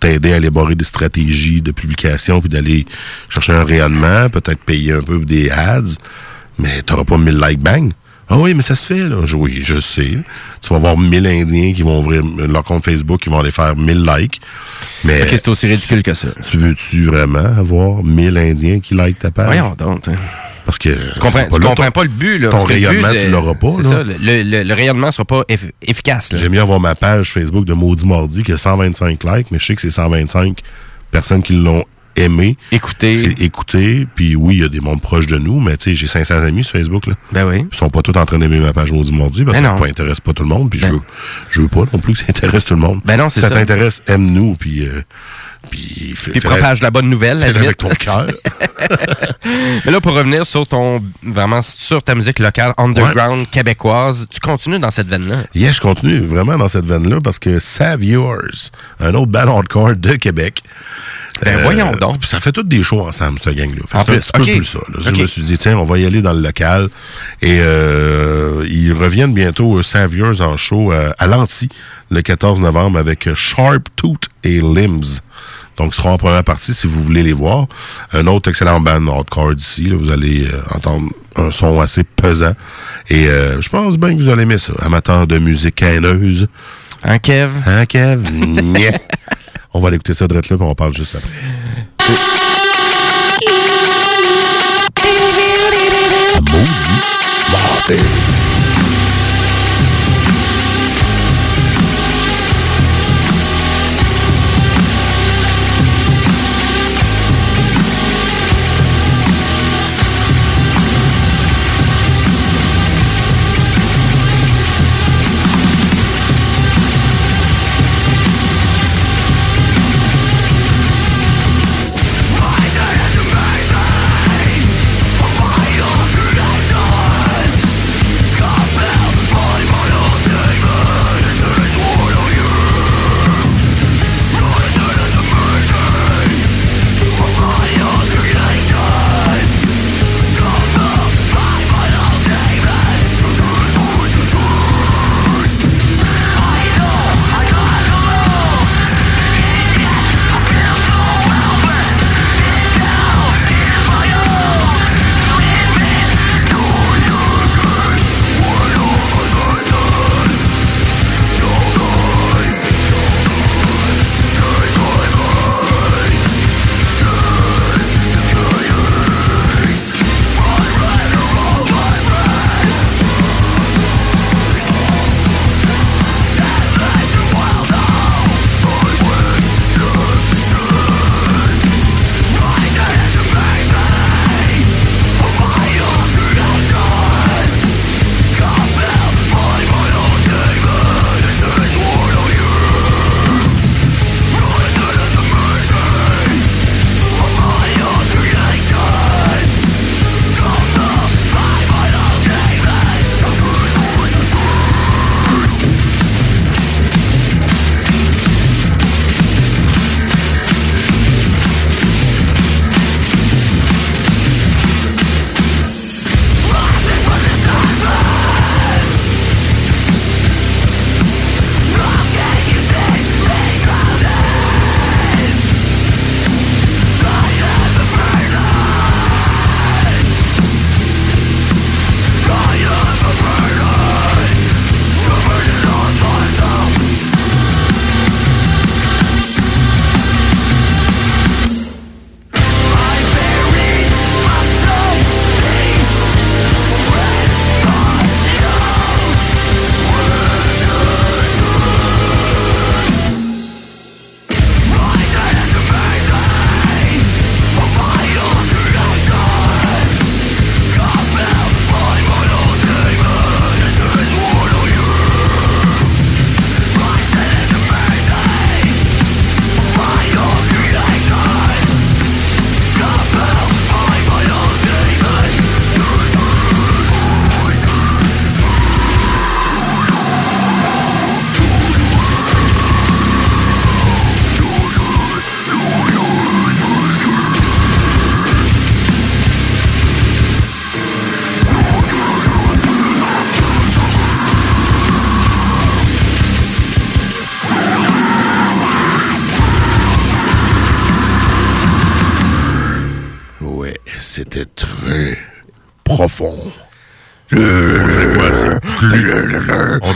t'aider à élaborer des stratégies de publication puis d'aller chercher un rayonnement, peut-être payer un peu des ads, mais tu n'auras pas 1000 likes bang. Ah oui, mais ça se fait, là. Je- oui, je sais. Tu vas voir 1000 Indiens qui vont ouvrir leur compte Facebook, qui vont aller faire 1000 likes. Mais Ok, c'est aussi ridicule que ça. Tu veux-tu vraiment avoir 1000 Indiens qui like ta page? Voyons donc. hein. Parce que. Tu comprends, tu là, comprends ton- pas le but. Là, Ton rayonnement, but de- tu l'auras pas. C'est là. ça, le, le- le rayonnement sera pas eff- efficace. J'aime mieux avoir ma page Facebook de Maudit Mardi qui a 125 likes, mais je sais que c'est 125 personnes qui l'ont aimé. Écouté. C'est écouté. Puis oui, il y a des mondes proches de nous, mais tu sais, j'ai 500 amis sur Facebook. Là. Ben oui. Ils sont pas tous en train d'aimer ma page Maudit Mardi parce Ben que ça ne intéresse pas tout le monde. Puis je, Ben- veux, je veux pas non plus que ça intéresse tout le monde. Ben non, c'est ça. ça. t'intéresse, aime-nous. Puis, euh, puis, Puis propage la bonne nouvelle. fais-le avec ton cœur. Mais là, pour revenir sur ton vraiment sur ta musique locale underground québécoise, tu continues dans cette veine-là? Yeah, je continue vraiment dans cette veine-là parce que Saviors, un autre band hardcore de Québec. Ben, voyons donc. Ça fait toutes des shows ensemble, cette gang-là. En c'est un petit peu plus ça. là. Je me suis dit, tiens, on va y aller dans le local. Et euh, ils reviennent bientôt, euh, Saviors, en show euh, à Lanty, le 14 novembre, avec euh, Sharp Tooth et Limbs. Donc, ils seront en première partie si vous voulez les voir. Un autre excellent band hardcore d'ici. là, Vous allez euh, entendre un son assez pesant. Et euh, je pense bien que vous allez aimer ça. Amateur de musique haineuse. Hein, Kev? Hein, Kev? On va aller écouter ça de là, puis on parle juste après.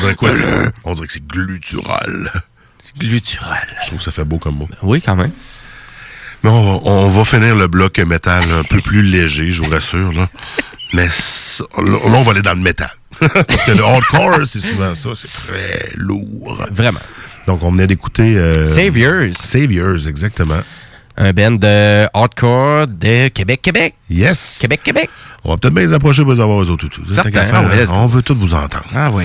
Dirait quoi, c'est- On dirait que c'est glutural. Glutural. Je trouve que ça fait beau comme mot. Oui, quand même. Mais on, va- on va finir le bloc métal un peu plus léger, je vous rassure. Là. Mais là, on va aller dans le métal. Parce que le hardcore, c'est souvent ça. C'est très lourd. Vraiment. Donc, on venait d'écouter... euh, Saviors. Saviors, exactement. Un band de hardcore de Québec, Québec. Yes. Québec, Québec. On va peut-être bien les approcher pour les avoir eux autres. tout. Certain. Ah oui, go. on veut tous vous entendre. Ah oui.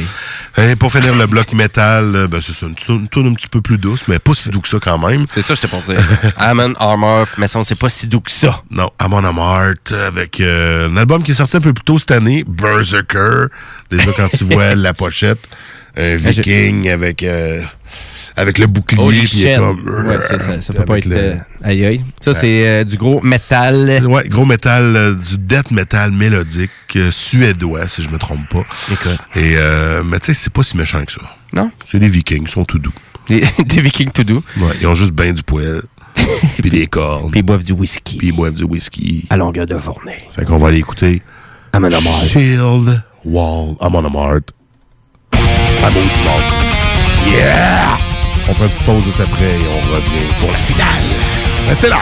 Et pour finir le bloc métal, euh, ben, c'est ça, une tourne un petit peu plus douce, mais pas si doux que ça quand même. C'est ça, j'étais pour dire. Amon Armor, mais ça, c'est pas si doux que ça. Non, Amon Amart, avec euh, un album qui est sorti un peu plus tôt cette année, Berserker. Déjà, quand tu vois la pochette, un viking avec, euh, avec le bouclier. Puis il est comme, Ouais, ça, ça peut pas être. le- euh, aïe aïe. Ça, c'est euh, du gros métal. Ouais, gros métal, euh, du death metal mélodique euh, suédois, si je me trompe pas. Écoute. Et, euh, mais tu sais, c'est pas si méchant que ça. Non? C'est des vikings, ils sont tout doux. Des, des vikings tout doux. Ouais, ils ont juste bien du poil. puis des cordes. Puis ils boivent du whisky. Puis ils boivent du whisky. À longueur de journée. Fait qu'on va aller écouter Amon Amart. Shield Wall Amon Amart. Yeah! On prend une pause juste après et on revient pour la finale. Restez là!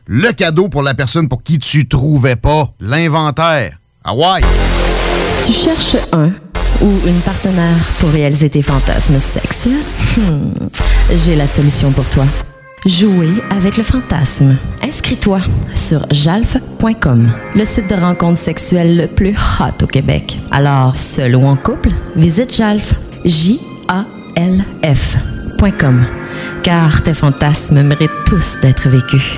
le cadeau pour la personne pour qui tu trouvais pas l'inventaire. Ah ouais! Tu cherches un ou une partenaire pour réaliser tes fantasmes sexuels? Hmm, J'ai la solution pour toi. Jouer avec le fantasme. Inscris-toi sur jalf.com, le site de rencontre sexuelle le plus hot au Québec. Alors, seul ou en couple, visite jalf. J-A-L-F.com. Car tes fantasmes méritent tous d'être vécus.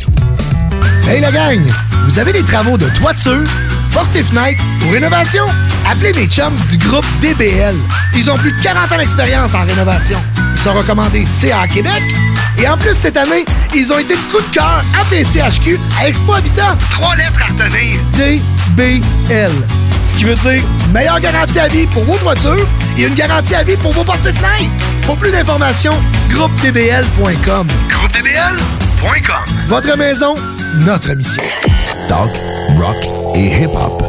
Hey la gang! Vous avez des travaux de toiture, porte et fenêtre ou rénovation? Appelez mes chums du groupe DBL. Ils ont plus de 40 ans d'expérience en rénovation. Ils sont recommandés CA Québec. Et en plus, cette année, ils ont été le coup de cœur à PCHQ à Expo Habitat. Trois lettres à retenir. DBL. Ce qui veut dire meilleure garantie à vie pour vos toitures et une garantie à vie pour vos porte-fenêtres. Pour plus d'informations, groupedbl.com. Groupedbl.com. Votre maison, notre mission. Talk, rock et hip-hop.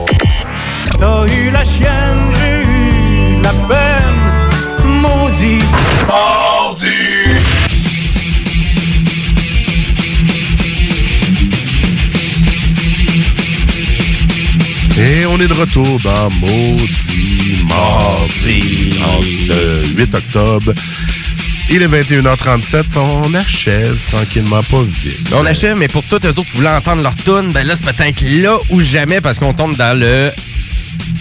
T'as eu la chienne, j'ai eu la peine, maudit. Mordu! Et on est de retour dans Maudit Mardi en ce 8 octobre. Il est 21h37, on achève tranquillement, pas vite. On achève, mais pour tous eux autres qui voulaient entendre leur tune, ben là, c'est peut-être là ou jamais parce qu'on tombe dans le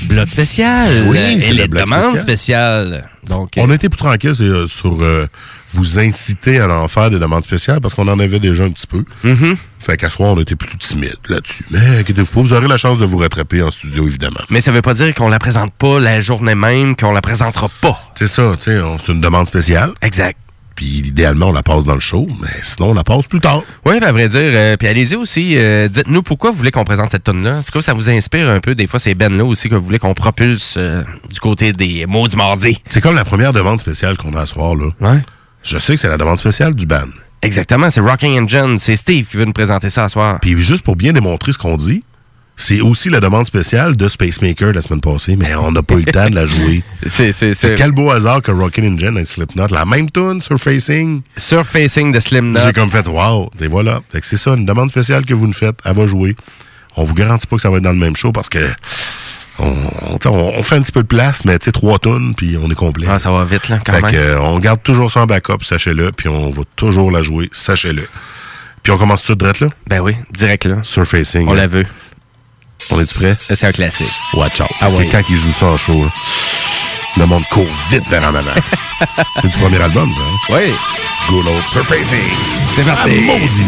bloc spécial. Oui, c'est le les bloc demandes spécial. spéciales. Donc, On a été plus tranquille c'est, euh, sur euh, vous inciter à en faire des demandes spéciales parce qu'on en avait déjà un petit peu. Mm-hmm. Fait qu'à soir, on était plutôt timide là-dessus. Mais inquiétez-vous pas, vous aurez la chance de vous rattraper en studio, évidemment. mais ça veut pas dire qu'on la présente pas la journée même, qu'on la présentera pas. C'est ça, tu sais, c'est une demande spéciale. Exact. Puis idéalement, on la passe dans le show, mais sinon, on la passe plus tard. Oui, ben, à vrai dire. euh, puis allez-y aussi, euh, dites-nous pourquoi vous voulez qu'on présente cette tonne là Est-ce que ça vous inspire un peu? Des fois, c'est Ben là aussi que vous voulez qu'on propulse euh, du côté des mots du mardi. C'est comme la première demande spéciale qu'on a à soir, là. Ouais. Je sais que c'est la demande spéciale du band. Exactement, c'est Rocking Engine. C'est Steve qui veut nous présenter ça ce soir. Puis juste pour bien démontrer ce qu'on dit, c'est aussi la demande spéciale de Spacemaker la semaine passée, mais on n'a pas eu le temps de la jouer. C'est, quel beau hasard que Rockin' Engine et Slipknot, la même tune Surfacing. Surfacing de Slim Knot. J'ai comme fait, wow, et voilà. C'est ça, une demande spéciale que vous nous faites, elle va jouer. On vous garantit pas que ça va être dans le même show parce que on, fait un petit peu de place, mais tu sais, trois tonnes, puis on est complet. Ah, ça va vite, là, quand Fait même. que, euh, on garde toujours ça en backup, sachez-le, puis on va toujours la jouer, sachez-le. Puis on commence tout direct là? Ben oui, direct là. Surfacing. On la veut. On est-tu prêt? C'est un classique. Watch out. Ah Parce ouais. que quand ils jouent ça en show, là, le monde court vite vers en avant. c'est du premier album, ça. Hein? Oui. Good old Surfacing. C'est parti. Ah, maudit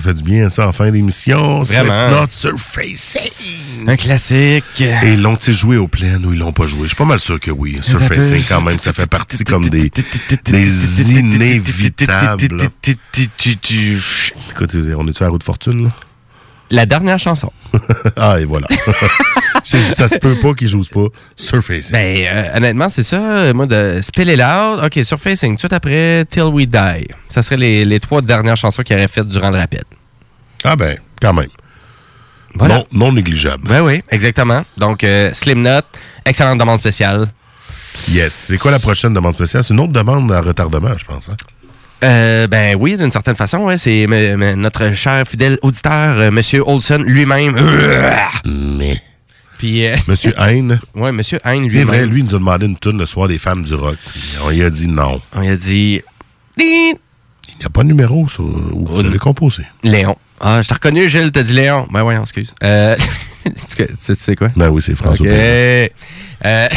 ça fait du bien, ça, en fin d'émission. Vraiment. Slipknot Surfacing. Un classique. Et ils l'ont-ils joué au plein ou ils l'ont pas joué? Je suis pas mal sûr que oui. Surfacing, quand même, ça fait partie comme des, des inévitables. Écoute, on est-tu à la route de fortune, là? La dernière chanson. ah, et voilà. ça se peut pas qu'ils jouent pas Surfacing. Ben, euh, honnêtement, c'est ça. euh, Moi, de Spill It Loud, OK, Surfacing, tout après Till We Die. Ça serait les, les trois dernières chansons qu'il aurait faites durant le rapide. Ah ben, quand même. Voilà. Non, non négligeable. Ben oui, exactement. Donc, euh, Slim Nut, excellente demande spéciale. Yes. C'est quoi la prochaine demande spéciale? C'est une autre demande à retardement, je pense. hein? Euh, ben oui, d'une certaine façon, ouais, c'est notre cher fidèle auditeur, euh, Monsieur Olson lui-même. Mais. Puis, euh, Monsieur Haine. ouais, Monsieur Hein C'est vrai, lui, il nous a demandé une tune le soir des femmes du rock. On lui a dit non. On lui a dit. Il n'y a pas de numéro sur, où vous allez composer. Léon. Ah, je t'ai reconnu, Gilles, t'as dit Léon. Ben oui, excuse. Euh, tu, sais- tu sais quoi? Ben oui, c'est François Ok. Pérusse. Euh,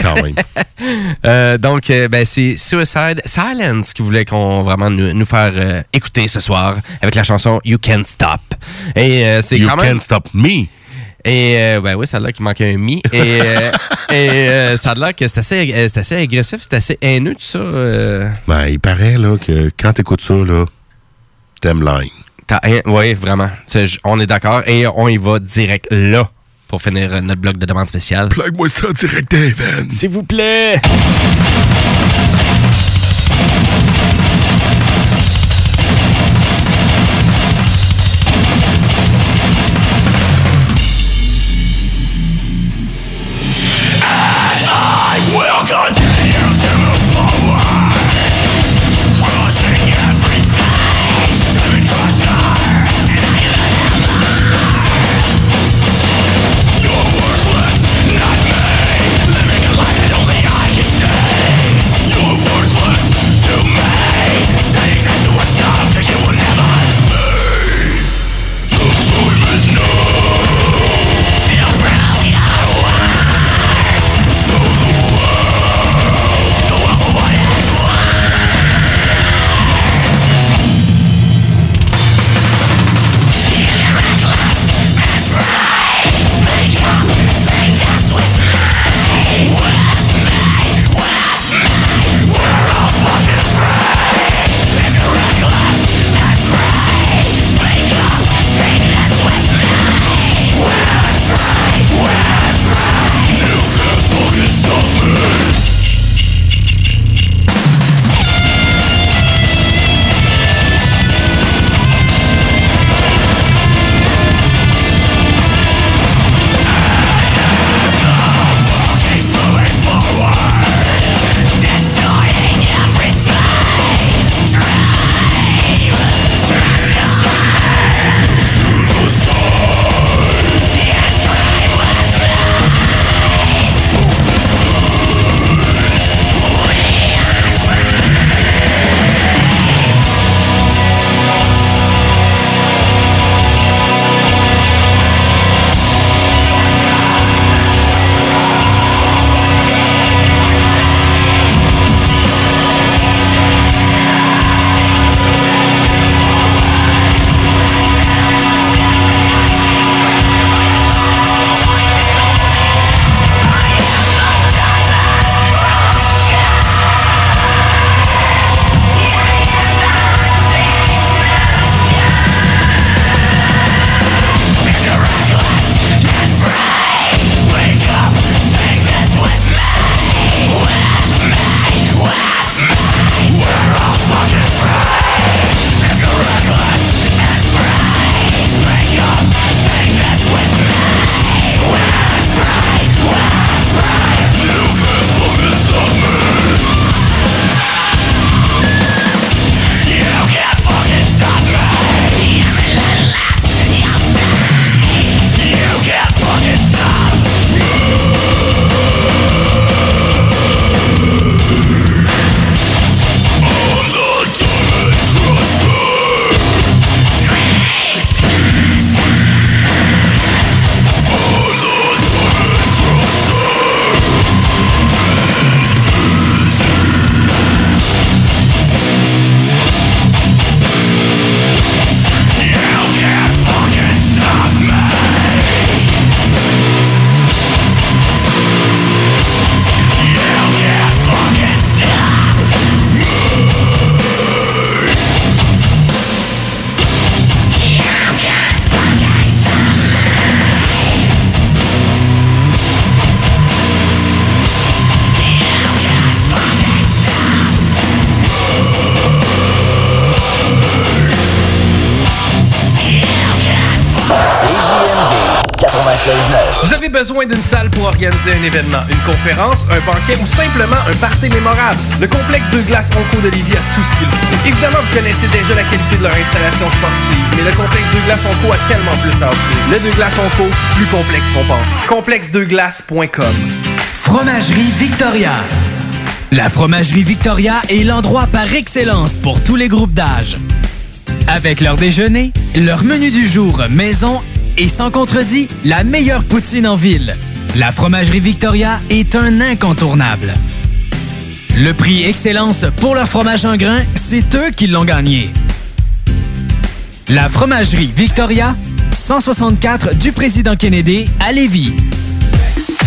Quand même. euh, donc, ben, c'est Suicide Silence qui voulait qu'on vraiment nous, nous faire écouter ce soir avec la chanson You Can't Stop. Et c'est You quand même. can't stop me. Et euh, ben oui, ça a l'air qu'il manquait un mi. Et, euh, et euh, ça a l'air que c'est assez, c'est assez agressif, c'est assez haineux, tout ça. euh. Ben, il paraît là, que quand t'écoutes ça, là, t'aimes line. Oui, vraiment. On est d'accord. Et on y va direct là pour finir notre bloc de demande spéciale. Plug-moi ça direct veines. S'il vous plaît. Organiser un événement, une conférence, un banquet ou simplement un party mémorable, le complexe de glace Onco de a tout ce qu'il faut. Évidemment, vous connaissez déjà la qualité de leur installation sportive, mais le complexe de glace Onco a tellement plus à offrir. Le de glace Onco, plus complexe qu'on pense. Complexedeglace.com Fromagerie Victoria. La Fromagerie Victoria est l'endroit par excellence pour tous les groupes d'âge. Avec leur déjeuner, leur menu du jour maison et sans contredit, la meilleure poutine en ville. La Fromagerie Victoria est un incontournable. Le prix Excellence pour leur fromage en grain, c'est eux qui l'ont gagné. La Fromagerie Victoria, 164 du Président Kennedy à Lévis.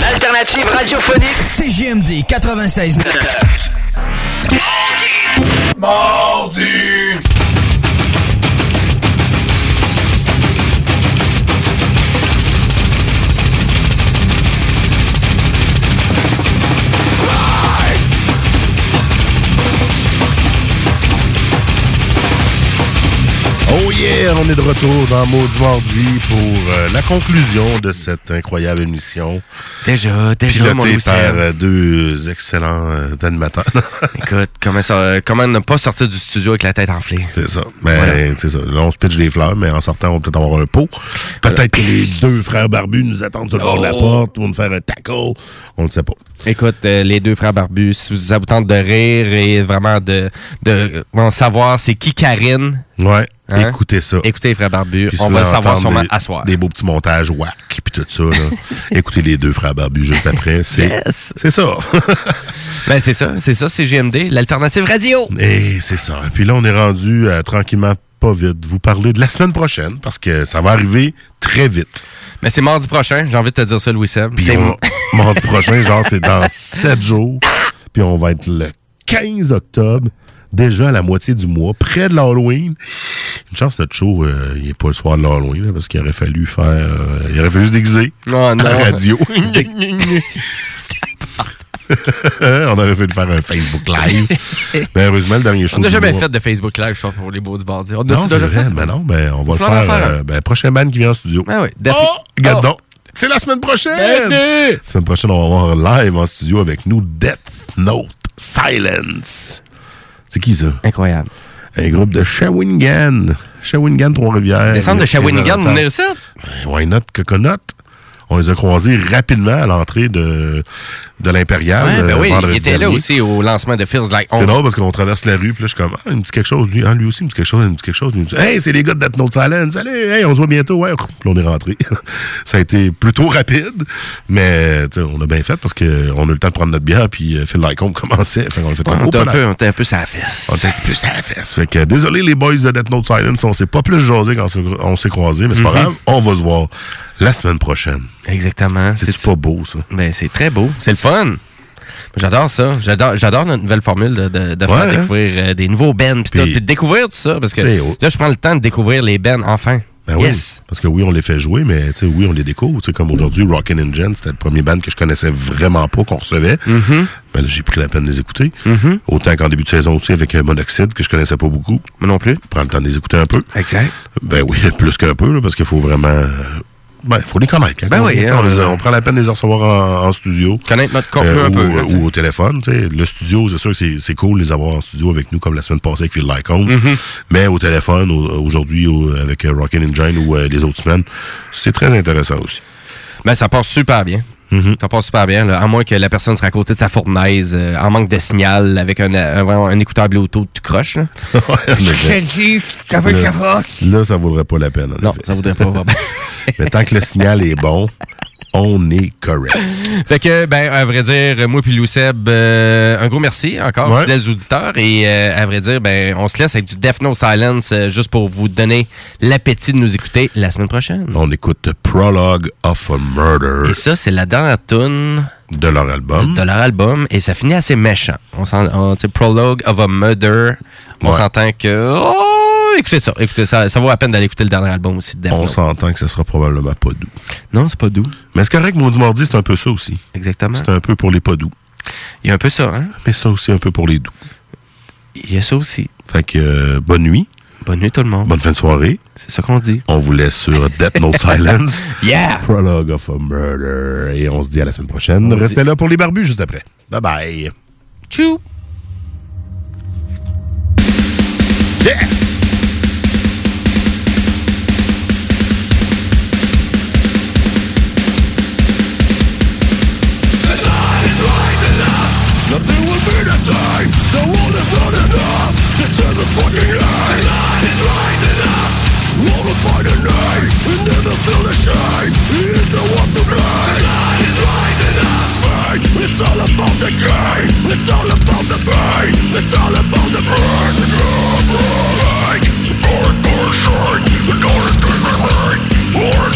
L'alternative radiophonique CGMD 96. Mardi! Oh yeah, on est de retour dans Maudit Mardi pour euh, la conclusion de cette incroyable émission. Déjà, déjà, mon Louis par euh, deux excellents euh, animateurs. Écoute, comment, ça, comment ne pas sortir du studio avec la tête enflée? C'est ça. Ben, Voilà. c'est ça. Là, on se pitch des fleurs, mais en sortant, on va peut-être avoir un pot. Peut-être que les deux frères barbus nous attendent sur le bord de la Oh. porte pour nous faire un tackle. On ne sait pas. Écoute, les deux frères barbus, si vous- vous tente de rire et vraiment de, de bon, savoir c'est qui Karine. Ouais. Hein? Écoutez ça. Écoutez les frères barbus. Puis On va le savoir sûrement des, à soir. Des beaux petits montages whack puis tout ça. Là. Écoutez les deux frères barbus juste après. C'est Yes. c'est ça. Ben, c'est ça, c'est ça, c'est GMD, l'alternative radio. Et c'est ça. Puis là, on est rendu à, tranquillement, pas vite, vous parler de la semaine prochaine parce que ça va arriver très vite. Mais c'est mardi prochain, j'ai envie de te dire ça, Louis Seb. Puis C'est on- mardi prochain, genre, c'est dans sept jours. Puis on va être le 15 octobre, déjà à la moitié du mois, près de l'Halloween. Une chance, notre show, euh, il n'est pas le soir de l'Halloween, là, parce qu'il aurait fallu faire. euh, il aurait fallu se déguiser Non, non. à la radio. on aurait fallu faire un Facebook Live. Mais heureusement, le dernier show. On n'a jamais fait de Facebook Live, je pense, pour les beaux du bardi. On Non, c'est vrai. fait? Ben non, ben on va le faire. faire euh, ben, prochain band qui vient en studio. Ah oui, Oh! Regarde Oh! donc. C'est la semaine prochaine! Ben, La semaine prochaine, on va avoir live en studio avec nous Death Note Silence. C'est qui ça? Incroyable. Un groupe de Shawinigan. Shawinigan, Trois-Rivières. Descendre de Shawinigan, venir ici? Ben, Why not? Coconut? On les a croisés rapidement à l'entrée de, de l'Impérial. Ouais, ben euh, oui, il était là aussi au lancement de Feels Like C'est Home. drôle parce qu'on traverse la rue, puis là, je suis comme, ah, il me dit quelque chose, lui, ah, lui aussi, il me dit quelque chose, il me dit quelque chose. Il me dit, hey, c'est les gars de Death Note Silence, salut, hey, on se voit bientôt, ouais. Puis là, on est rentré. ça a été plutôt rapide, mais on a bien fait parce qu'on a eu le temps de prendre notre bière, puis euh, Phil Lycombe commençait. Fait qu'on a fait Ouais, comme, on était un peu, on était un peu sa fesse. On était un petit peu la fesse. Fait que, désolé les boys de Death Note Silence, on s'est pas plus jasé quand on s'est- on s'est croisés, mais c'est pas Mhm. grave, on va se voir la semaine prochaine. Exactement. C'est pas beau, ça? Ben, c'est très beau. C'est le fun. J'adore ça. J'adore, notre nouvelle formule de, de- de faire Ouais, hein? découvrir euh, des nouveaux bands puis de découvrir tout ça parce que là je prends le temps de découvrir les bands enfin. Ben yes. oui, parce que oui, on les fait jouer, mais oui, on les découvre. Comme aujourd'hui, Rockin' Engine, c'était le premier band que je connaissais vraiment pas, qu'on recevait. Mm-hmm. Ben j'ai pris la peine de les écouter. Autant qu'en début de saison aussi avec euh, Monoxide, que je connaissais pas beaucoup. Moi non plus. Prends le temps de les écouter un peu. Exact. Ben oui, plus qu'un peu, là, parce qu'il faut vraiment... euh, Ben, il faut les connaître. Quand Ben oui, hein, on, les- on- prend la peine de les recevoir en, en studio. Connaître notre corps Euh, un peu. là, sais. ou au téléphone. tu sais. Le studio, c'est sûr que c'est- c'est cool de les avoir en studio avec nous, comme la semaine passée avec Phil Lycombe. Mhm. Mais au téléphone, au- aujourd'hui, au- avec euh, Rockin' Engine ou euh, les autres semaines, c'est très intéressant aussi. Ben, ça passe super bien. Ça passe super bien, là, à moins que la personne sera à côté de sa fournaise, euh, en manque de signal, avec un, un, vraiment un écouteur Bluetooth tout croche. Là. Ça fait là, là, ça vaudrait pas la peine. en Non, effet. ça voudrait pas. Mais tant que le signal est bon, On est correct. Fait que, ben, à vrai dire, moi puis Lou Seb, euh, un gros merci encore, Ouais. fidèles auditeurs. Et euh, à vrai dire, ben, on se laisse avec du Death No Silence euh, juste pour vous donner l'appétit de nous écouter la semaine prochaine. On écoute Prologue of a Murder Et ça, c'est la dernière tune de leur album. de leur album et ça finit assez méchant. On s'en, Prologue of a Murder. On Ouais. s'entend que. Oh, écoutez ça, écoutez ça. Ça vaut la peine d'aller écouter le dernier album aussi de On s'entend que ce sera probablement pas doux. Non, c'est pas doux. Mais c'est correct, Maudit Mardi, c'est un peu ça aussi? Exactement. C'est un peu pour les pas doux. Il y a un peu ça, hein? Mais c'est aussi un peu pour les doux. Il y a ça aussi. Fait que euh, bonne nuit. Bonne nuit tout le monde. Bonne fin de soirée. C'est ça qu'on dit. On vous laisse sur Death Note Silence. Yeah! Prologue of a Murder. Et on se dit à la semaine prochaine. On Restez dit- là pour les barbus juste après. Bye bye. Tchou! Yeah! Nothing will be the same. The world is not enough. This is a fucking lie. The line is rising up. Rolled by the night. And never feel the shame. He is the one to blame. The line is rising up. Pain. It's all about the game. It's all about the pain. It's all about the pressure. Like, born, born, shine. The golden dream of mine. Born,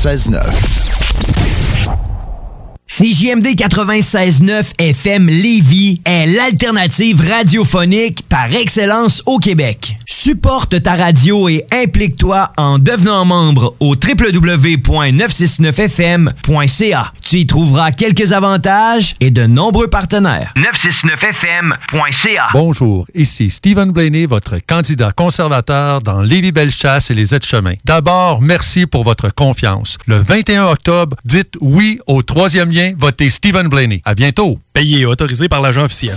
96.9. CJMD 96.9 FM Lévis est l'alternative radiophonique par excellence au Québec. Supporte ta radio et implique-toi en devenant membre au www.969fm.ca. Tu y trouveras quelques avantages et de nombreux partenaires. 969fm.ca. Bonjour, ici Stephen Blaney, votre candidat conservateur dans Lévis-Bellechasse et les aides-chemins. D'abord, merci pour votre confiance. Le 21 octobre, dites oui au troisième lien, votez Stephen Blaney. À bientôt. Payé et autorisé par l'agent officiel.